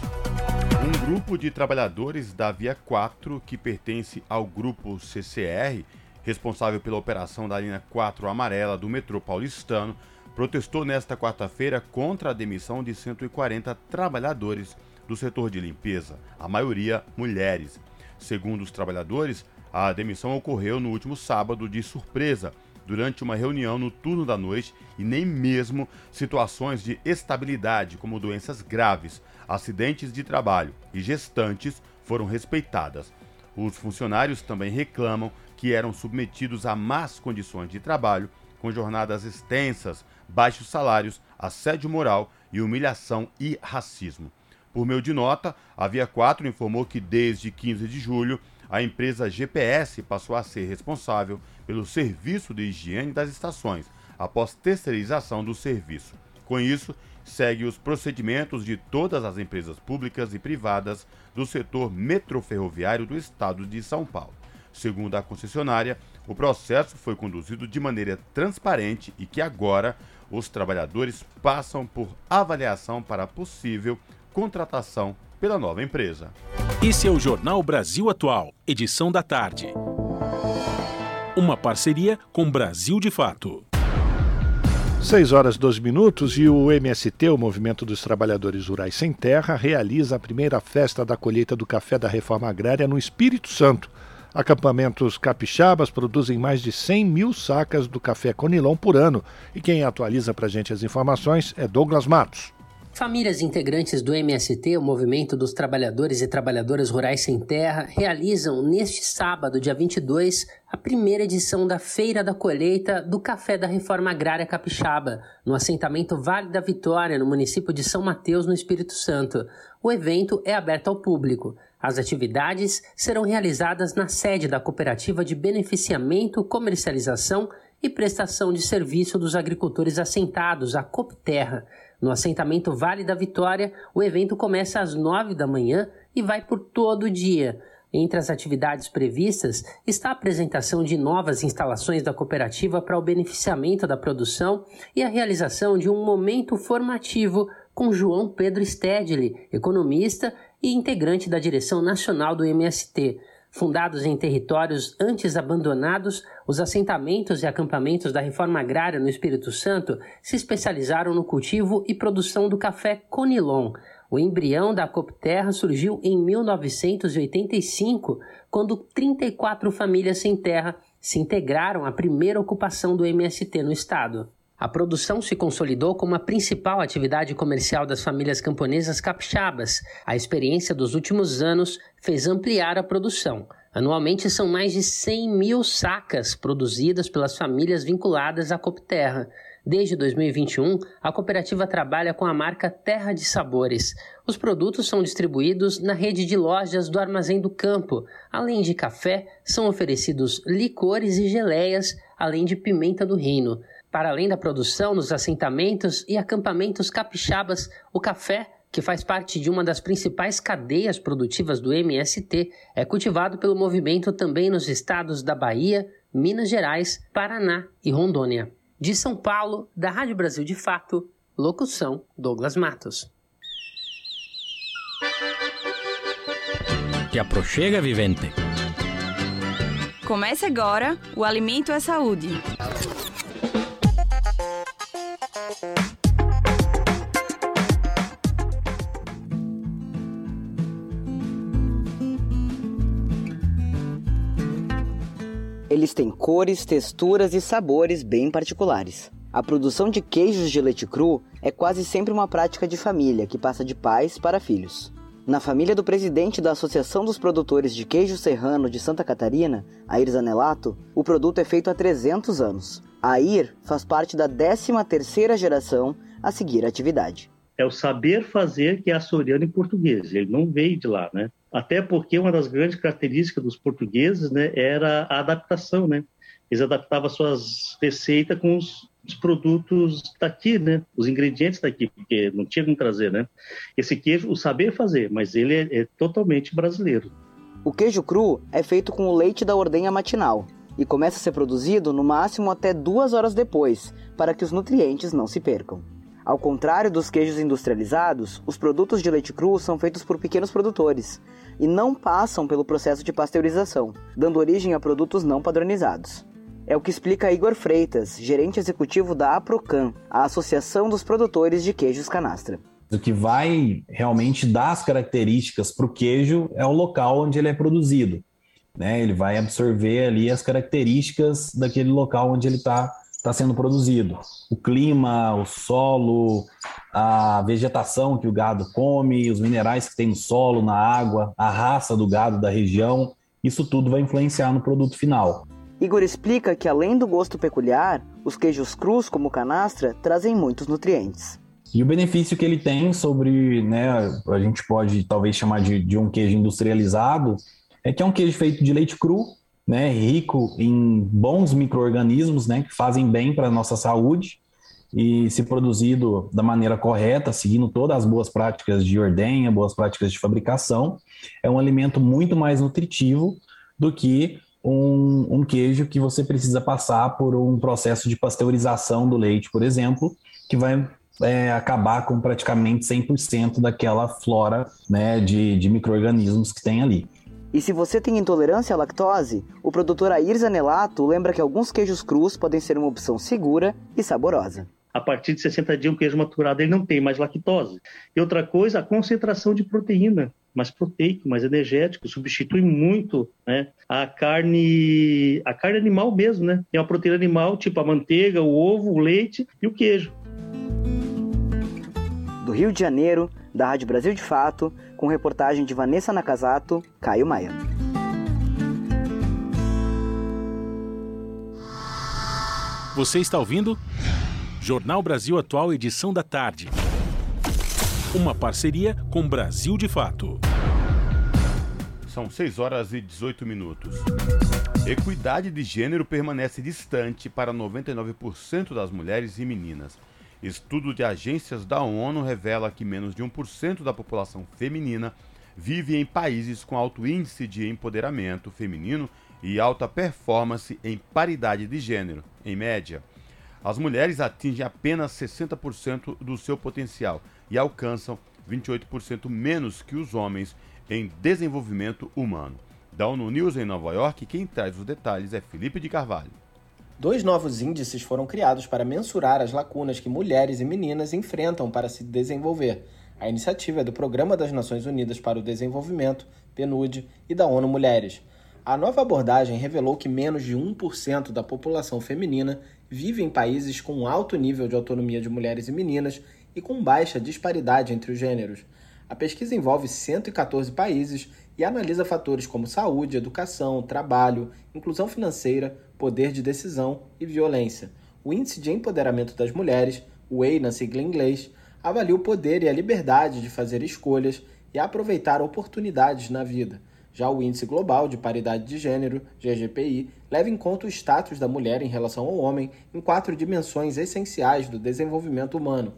Um grupo de trabalhadores da Via 4, que pertence ao grupo CCR, responsável pela operação da linha 4 amarela do metrô paulistano, protestou nesta quarta-feira contra a demissão de 140 trabalhadores do setor de limpeza, a maioria mulheres. Segundo os trabalhadores, a demissão ocorreu no último sábado de surpresa, durante uma reunião no turno da noite e nem mesmo situações de estabilidade, como doenças graves, acidentes de trabalho e gestantes, foram respeitadas. Os funcionários também reclamam que eram submetidos a más condições de trabalho, com jornadas extensas, baixos salários, assédio moral e humilhação e racismo. Por meio de nota, a Via 4 informou que desde 15 de julho, a empresa GPS passou a ser responsável pelo serviço de higiene das estações, após terceirização do serviço. Com isso, segue os procedimentos de todas as empresas públicas e privadas do setor metroferroviário do estado de São Paulo. Segundo a concessionária, o processo foi conduzido de maneira transparente e que agora os trabalhadores passam por avaliação para possível contratação pela nova empresa. Esse é o Jornal Brasil Atual, edição da tarde. Uma parceria com Brasil de Fato. 6 horas 12 minutos e o MST, o Movimento dos Trabalhadores Rurais Sem Terra, realiza a primeira festa da colheita do café da reforma agrária no Espírito Santo. Acampamentos capixabas produzem mais de 100 mil sacas do café Conilon por ano. E quem atualiza para gente as informações é Douglas Matos. Famílias integrantes do MST, o Movimento dos Trabalhadores e Trabalhadoras Rurais Sem Terra, realizam neste sábado, dia 22, a primeira edição da Feira da Colheita do Café da Reforma Agrária Capixaba, no assentamento Vale da Vitória, no município de São Mateus, no Espírito Santo. O evento é aberto ao público. As atividades serão realizadas na sede da Cooperativa de Beneficiamento, Comercialização e Prestação de Serviço dos Agricultores Assentados, a Copterra. No assentamento Vale da Vitória, o evento começa às nove da manhã e vai por todo o dia. Entre as atividades previstas está a apresentação de novas instalações da cooperativa para o beneficiamento da produção e a realização de um momento formativo com João Pedro Stedley, economista e integrante da direção nacional do MST. Fundados em territórios antes abandonados, os assentamentos e acampamentos da reforma agrária no Espírito Santo se especializaram no cultivo e produção do café Conilon. O embrião da Copterra surgiu em 1985, quando 34 famílias sem terra se integraram à primeira ocupação do MST no estado. A produção se consolidou como a principal atividade comercial das famílias camponesas capixabas. A experiência dos últimos anos fez ampliar a produção. Anualmente são mais de 100 mil sacas produzidas pelas famílias vinculadas à Copterra. Desde 2021, a cooperativa trabalha com a marca Terra de Sabores. Os produtos são distribuídos na rede de lojas do Armazém do Campo. Além de café, são oferecidos licores e geleias, além de pimenta do reino. Para além da produção nos assentamentos e acampamentos capixabas, o café, que faz parte de uma das principais cadeias produtivas do MST, é cultivado pelo movimento também nos estados da Bahia, Minas Gerais, Paraná e Rondônia. De São Paulo, da Rádio Brasil de Fato, locução Douglas Matos. Que aproxega, vivente. Comece agora o Alimento é Saúde. Eles têm cores, texturas e sabores bem particulares. A produção de queijos de leite cru é quase sempre uma prática de família que passa de pais para filhos. Na família do presidente da Associação dos Produtores de Queijo Serrano de Santa Catarina, Air Zanelato, o produto é feito há 300 anos. A Air faz parte da 13ª geração a seguir a atividade. É o saber fazer que é açoriano em português, ele não veio de lá, né? Até porque uma das grandes características dos portugueses né, era a adaptação, né? Eles adaptavam suas receitas com os os produtos daqui, né? Os ingredientes daqui, porque não tinha como trazer, né? Esse queijo, o saber fazer, mas ele é, é totalmente brasileiro. O queijo cru é feito com o leite da ordenha matinal e começa a ser produzido no máximo até duas horas depois, para que os nutrientes não se percam. Ao contrário dos queijos industrializados, os produtos de leite cru são feitos por pequenos produtores e não passam pelo processo de pasteurização, dando origem a produtos não padronizados. É o que explica Igor Freitas, gerente executivo da APROCAN, a Associação dos Produtores de Queijos Canastra. O que vai realmente dar as características para o queijo é o local onde ele é produzido. Né? Ele vai absorver ali as características daquele local onde ele está tá sendo produzido. O clima, o solo, a vegetação que o gado come, os minerais que tem no solo, na água, a raça do gado da região, isso tudo vai influenciar no produto final. Igor explica que além do gosto peculiar, os queijos crus, como canastra, trazem muitos nutrientes. E o benefício que ele tem sobre, né, a gente pode talvez chamar de, de um queijo industrializado, é que é um queijo feito de leite cru, né, rico em bons micro-organismos, né, que fazem bem para a nossa saúde, e se produzido da maneira correta, seguindo todas as boas práticas de ordenha, boas práticas de fabricação, é um alimento muito mais nutritivo do que um, um queijo que você precisa passar por um processo de pasteurização do leite, por exemplo, que vai é, acabar com praticamente 100% daquela flora né, de, de micro-organismos que tem ali. E se você tem intolerância à lactose, o produtor Air Zanelato lembra que alguns queijos crus podem ser uma opção segura e saborosa a partir de 60 dias, o queijo maturado ele não tem mais lactose. E outra coisa, a concentração de proteína, mais proteico, mais energético, substitui muito né, a carne a carne animal mesmo, né? É uma proteína animal, tipo a manteiga, o ovo, o leite e o queijo. Do Rio de Janeiro, da Rádio Brasil de Fato, com reportagem de Vanessa Nakazato, Caio Maia. Você está ouvindo? Jornal Brasil Atual, edição da tarde. Uma parceria com Brasil de Fato. São 6 horas e 18 minutos. Equidade de gênero permanece distante para 99% das mulheres e meninas. Estudo de agências da ONU revela que menos de 1% da população feminina vive em países com alto índice de empoderamento feminino e alta performance em paridade de gênero, em média. As mulheres atingem apenas 60% do seu potencial e alcançam 28% menos que os homens em desenvolvimento humano. Da ONU News em Nova York, quem traz os detalhes é Felipe de Carvalho. Dois novos índices foram criados para mensurar as lacunas que mulheres e meninas enfrentam para se desenvolver. A iniciativa é do Programa das Nações Unidas para o Desenvolvimento, PNUD, e da ONU Mulheres. A nova abordagem revelou que menos de 1% da população feminina vive em países com alto nível de autonomia de mulheres e meninas e com baixa disparidade entre os gêneros. A pesquisa envolve 114 países e analisa fatores como saúde, educação, trabalho, inclusão financeira, poder de decisão e violência. O Índice de Empoderamento das Mulheres, o EI na sigla em inglês, avalia o poder e a liberdade de fazer escolhas e aproveitar oportunidades na vida. Já o Índice Global de Paridade de Gênero, GGPI, leva em conta o status da mulher em relação ao homem em quatro dimensões essenciais do desenvolvimento humano.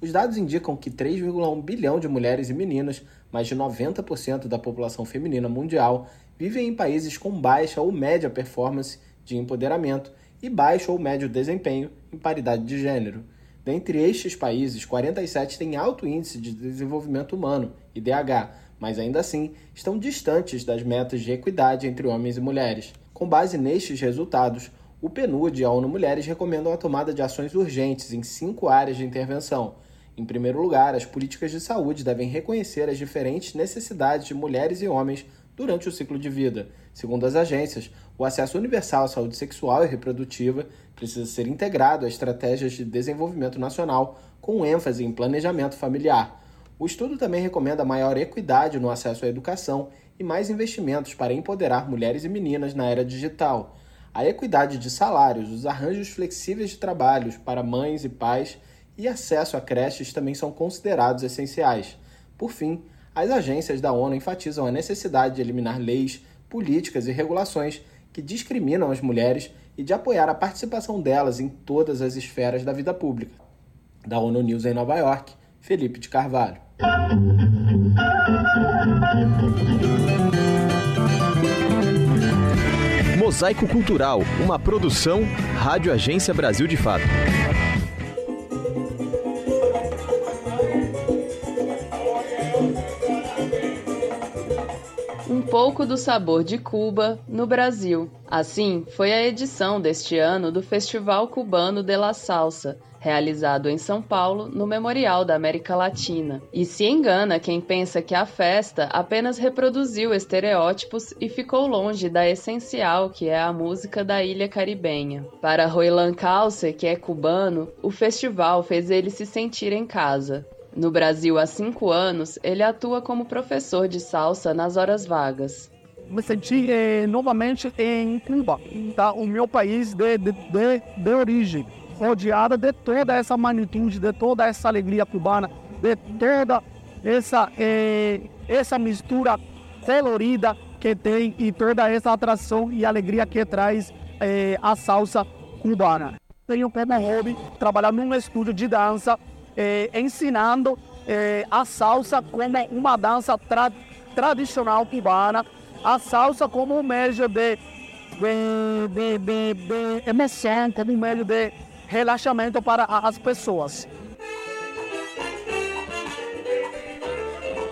Os dados indicam que 3,1 bilhão de mulheres e meninas, mais de 90% da população feminina mundial, vivem em países com baixa ou média performance de empoderamento e baixo ou médio desempenho em paridade de gênero. Dentre estes países, 47 têm alto índice de desenvolvimento humano, IDH, mas ainda assim estão distantes das metas de equidade entre homens e mulheres. Com base nestes resultados, o PNUD e a ONU Mulheres recomendam a tomada de ações urgentes em cinco áreas de intervenção. Em primeiro lugar, as políticas de saúde devem reconhecer as diferentes necessidades de mulheres e homens durante o ciclo de vida. Segundo as agências, o acesso universal à saúde sexual e reprodutiva precisa ser integrado a estratégias de desenvolvimento nacional, com ênfase em planejamento familiar. O estudo também recomenda maior equidade no acesso à educação e mais investimentos para empoderar mulheres e meninas na era digital. A equidade de salários, os arranjos flexíveis de trabalhos para mães e pais e acesso a creches também são considerados essenciais. Por fim, as agências da ONU enfatizam a necessidade de eliminar leis, políticas e regulações que discriminam as mulheres e de apoiar a participação delas em todas as esferas da vida pública. Da ONU News em Nova York, Felipe de Carvalho. Mosaico Cultural, uma produção Rádio Agência Brasil de Fato. Um pouco do sabor de Cuba no Brasil. Assim, foi a edição deste ano do Festival Cubano de la Salsa, realizado em São Paulo, no Memorial da América Latina. E se engana quem pensa que a festa apenas reproduziu estereótipos e ficou longe da essencial que é a música da ilha caribenha. Para Roilan Calce, que é cubano, o festival fez ele se sentir em casa. No Brasil há cinco anos, ele atua como professor de salsa nas horas vagas me senti eh, novamente em Cuba, tá? o meu país de, de, de, de origem rodeada de toda essa magnitude, de toda essa alegria cubana, de toda essa, eh, essa mistura colorida que tem e toda essa atração e alegria que traz eh, a salsa cubana. Tenho como hobby trabalhar num estúdio de dança, eh, ensinando eh, a salsa como uma dança tra tradicional cubana, a salsa como um meio de, de, de, de, de emoção, como um meio de relaxamento para as pessoas.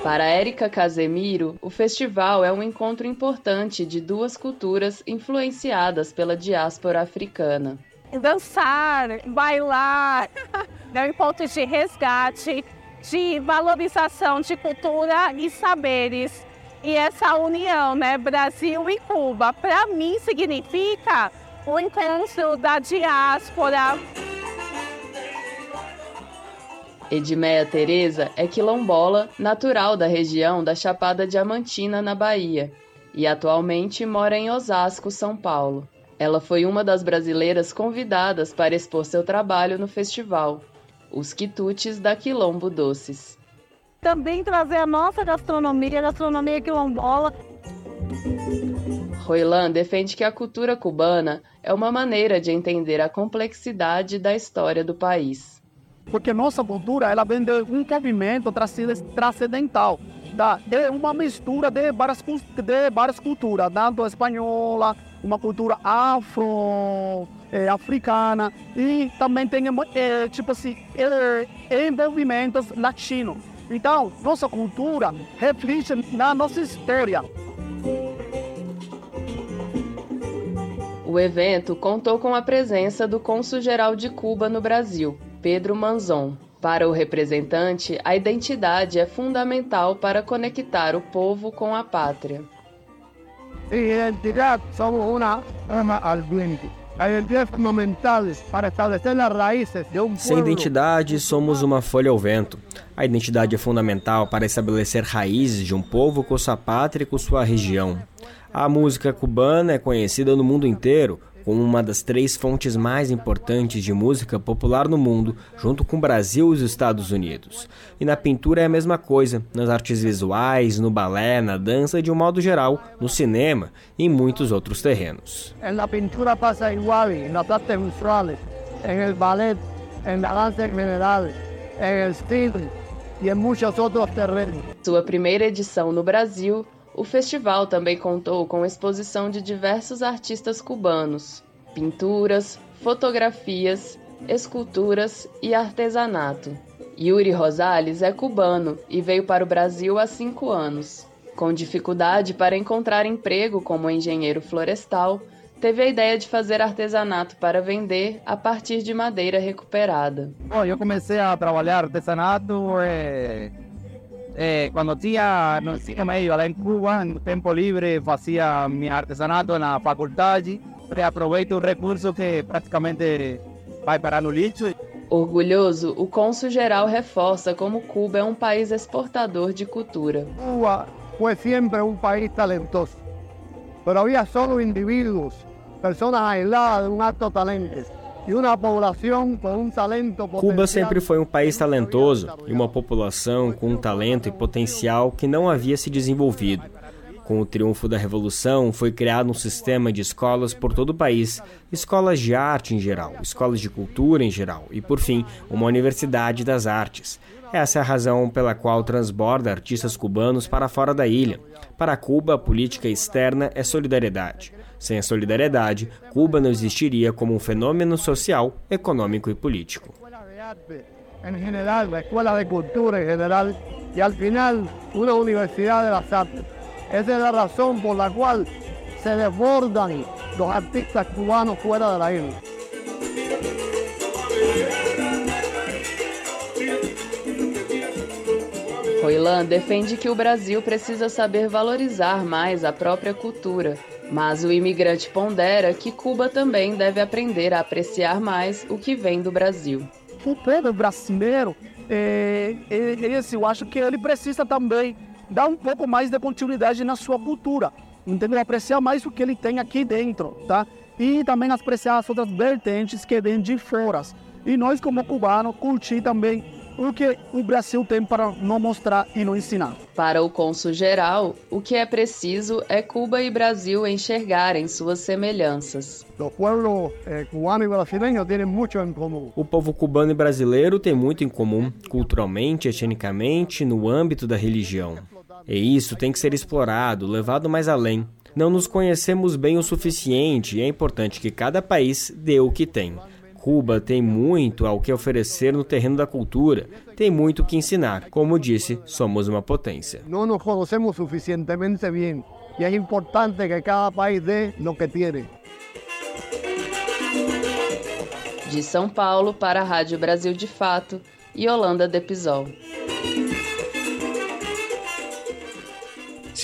Para Érica Casemiro, o festival é um encontro importante de duas culturas influenciadas pela diáspora africana. Dançar, bailar, é um encontro de resgate, de valorização de cultura e saberes. E essa união, né, Brasil e Cuba, para mim significa o encontro da diáspora. Edmeia Teresa é quilombola, natural da região da Chapada Diamantina, na Bahia, e atualmente mora em Osasco, São Paulo. Ela foi uma das brasileiras convidadas para expor seu trabalho no festival, Os Quitutes da Quilombo Doces. Também trazer a nossa gastronomia, a gastronomia quilombola. Roilan defende que a cultura cubana é uma maneira de entender a complexidade da história do país. Porque nossa cultura ela vem de um movimento transcendental, da, de uma mistura de várias, de várias culturas, tanto espanhola, uma cultura afro, é, africana e também tem é, tipo assim é, envolvimentos latinos. Então nossa cultura reflete na nossa história. O evento contou com a presença do cônsul-geral de Cuba no Brasil, Pedro Manzon. Para o representante, a identidade é fundamental para conectar o povo com a pátria. Identidade somos uma arma al frente. A identidade é fundamental para estabelecer as raízes de um Sem identidade, somos uma folha ao vento. A identidade é fundamental para estabelecer raízes de um povo com sua pátria e com sua região. A música cubana é conhecida no mundo inteiro como uma das três fontes mais importantes de música popular no mundo, junto com o Brasil e os Estados Unidos. E na pintura é a mesma coisa, nas artes visuais, no balé, na dança, de um modo geral, no cinema e em muitos outros terrenos. Na pintura passa igual, nas artes visuais, no balé, na dança em geral, no estilo e em muitos outros terrenos. Sua primeira edição no Brasil o festival também contou com exposição de diversos artistas cubanos, pinturas, fotografias, esculturas e artesanato. Yuri Rosales é cubano e veio para o Brasil há cinco anos. Com dificuldade para encontrar emprego como engenheiro florestal, teve a ideia de fazer artesanato para vender a partir de madeira recuperada. Bom, eu comecei a trabalhar artesanato é eh, cuando tinha, no tinha meio lá em Cuba, no tempo livre, fazia meu artesanato na faculdade, e aproveito o recurso que praticamente vai parar no lixo. Orgulhoso, o cônsul-geral reforça como Cuba é um país exportador de cultura. Cuba foi sempre um país talentoso, mas havia só indivíduos, pessoas aisladas de um alto talento. Cuba sempre foi um país talentoso e uma população com um talento e potencial que não havia se desenvolvido. Com o triunfo da Revolução, foi criado um sistema de escolas por todo o país, escolas de arte em geral, escolas de cultura em geral e, por fim, uma universidade das artes. Essa é a razão pela qual transborda artistas cubanos para fora da ilha. Para Cuba, a política externa é solidariedade. Sem a solidariedade, Cuba não existiria como um fenômeno social, econômico e político. Em geral, a escola de cultura em geral, e al final, uma universidade das artes. Essa é a razão por la qual se desbordan os artistas cubanos fora da ilha. Roilan defende que o Brasil precisa saber valorizar mais a própria cultura, mas o imigrante pondera que Cuba também deve aprender a apreciar mais o que vem do Brasil. O povo brasileiro, é, é, esse, eu acho que ele precisa também dar um pouco mais de continuidade na sua cultura, entendeu? Apreciar mais o que ele tem aqui dentro, tá? E também apreciar as outras vertentes que vêm de fora. E nós, como cubanos, curtir também o que o Brasil tem para não mostrar e não ensinar. Para o cônsul geral, o que é preciso é Cuba e Brasil enxergarem suas semelhanças. O povo eh, cubano e brasileiro têm muito em comum. O povo cubano e brasileiro tem muito em comum, culturalmente, etnicamente, no âmbito da religião. E isso tem que ser explorado, levado mais além. Não nos conhecemos bem o suficiente e é importante que cada país dê o que tem. Cuba tem muito ao que oferecer no terreno da cultura, tem muito o que ensinar. Como disse, somos uma potência. Não nos conhecemos suficientemente bem e é importante que cada país dê o que tem. De São Paulo para a Rádio Brasil de Fato, Yolanda Depisol.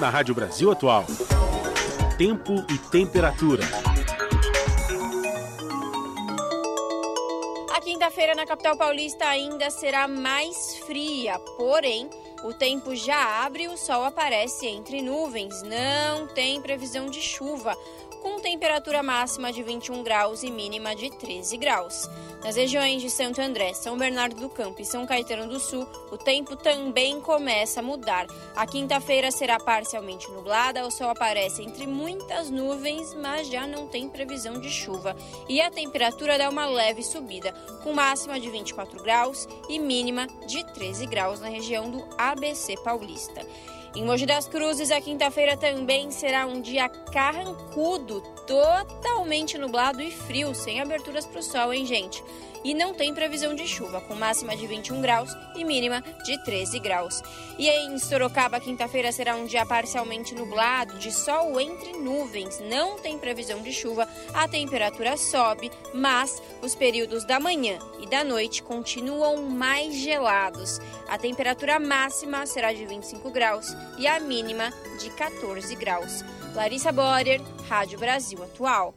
na Rádio Brasil Atual. Tempo e temperatura. A quinta-feira na capital paulista ainda será mais fria, porém o tempo já abre e o sol aparece entre nuvens. Não tem previsão de chuva, com temperatura máxima de 21 graus e mínima de 13 graus. Nas regiões de Santo André, São Bernardo do Campo e São Caetano do Sul, o tempo também começa a mudar. A quinta-feira será parcialmente nublada, o sol aparece entre muitas nuvens, mas já não tem previsão de chuva. E a temperatura dá uma leve subida, com máxima de 24 graus e mínima de 13 graus na região do ABC Paulista. Em Mogi das Cruzes, a quinta-feira também será um dia carrancudo, totalmente nublado e frio, sem aberturas para o sol, hein, gente? E não tem previsão de chuva, com máxima de 21 graus e mínima de 13 graus. E em Sorocaba, quinta-feira será um dia parcialmente nublado, de sol entre nuvens, não tem previsão de chuva, a temperatura sobe, mas os períodos da manhã e da noite continuam mais gelados. A temperatura máxima será de 25 graus e a mínima de 14 graus. Larissa Borer, Rádio Brasil Atual.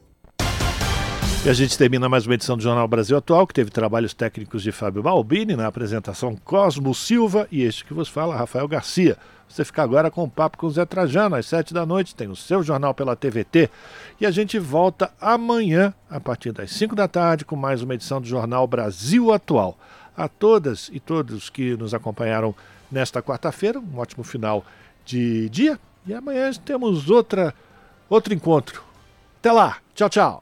E a gente termina mais uma edição do Jornal Brasil Atual, que teve trabalhos técnicos de Fábio Balbini, na apresentação Cosmo Silva e este que vos fala, Rafael Garcia. Você fica agora com o papo com o Zé Trajano, às sete da noite, tem o seu jornal pela TVT. E a gente volta amanhã, a partir das cinco da tarde, com mais uma edição do Jornal Brasil Atual. A todas e todos que nos acompanharam nesta quarta-feira, um ótimo final de dia. E amanhã temos outra, outro encontro. Até lá, tchau, tchau.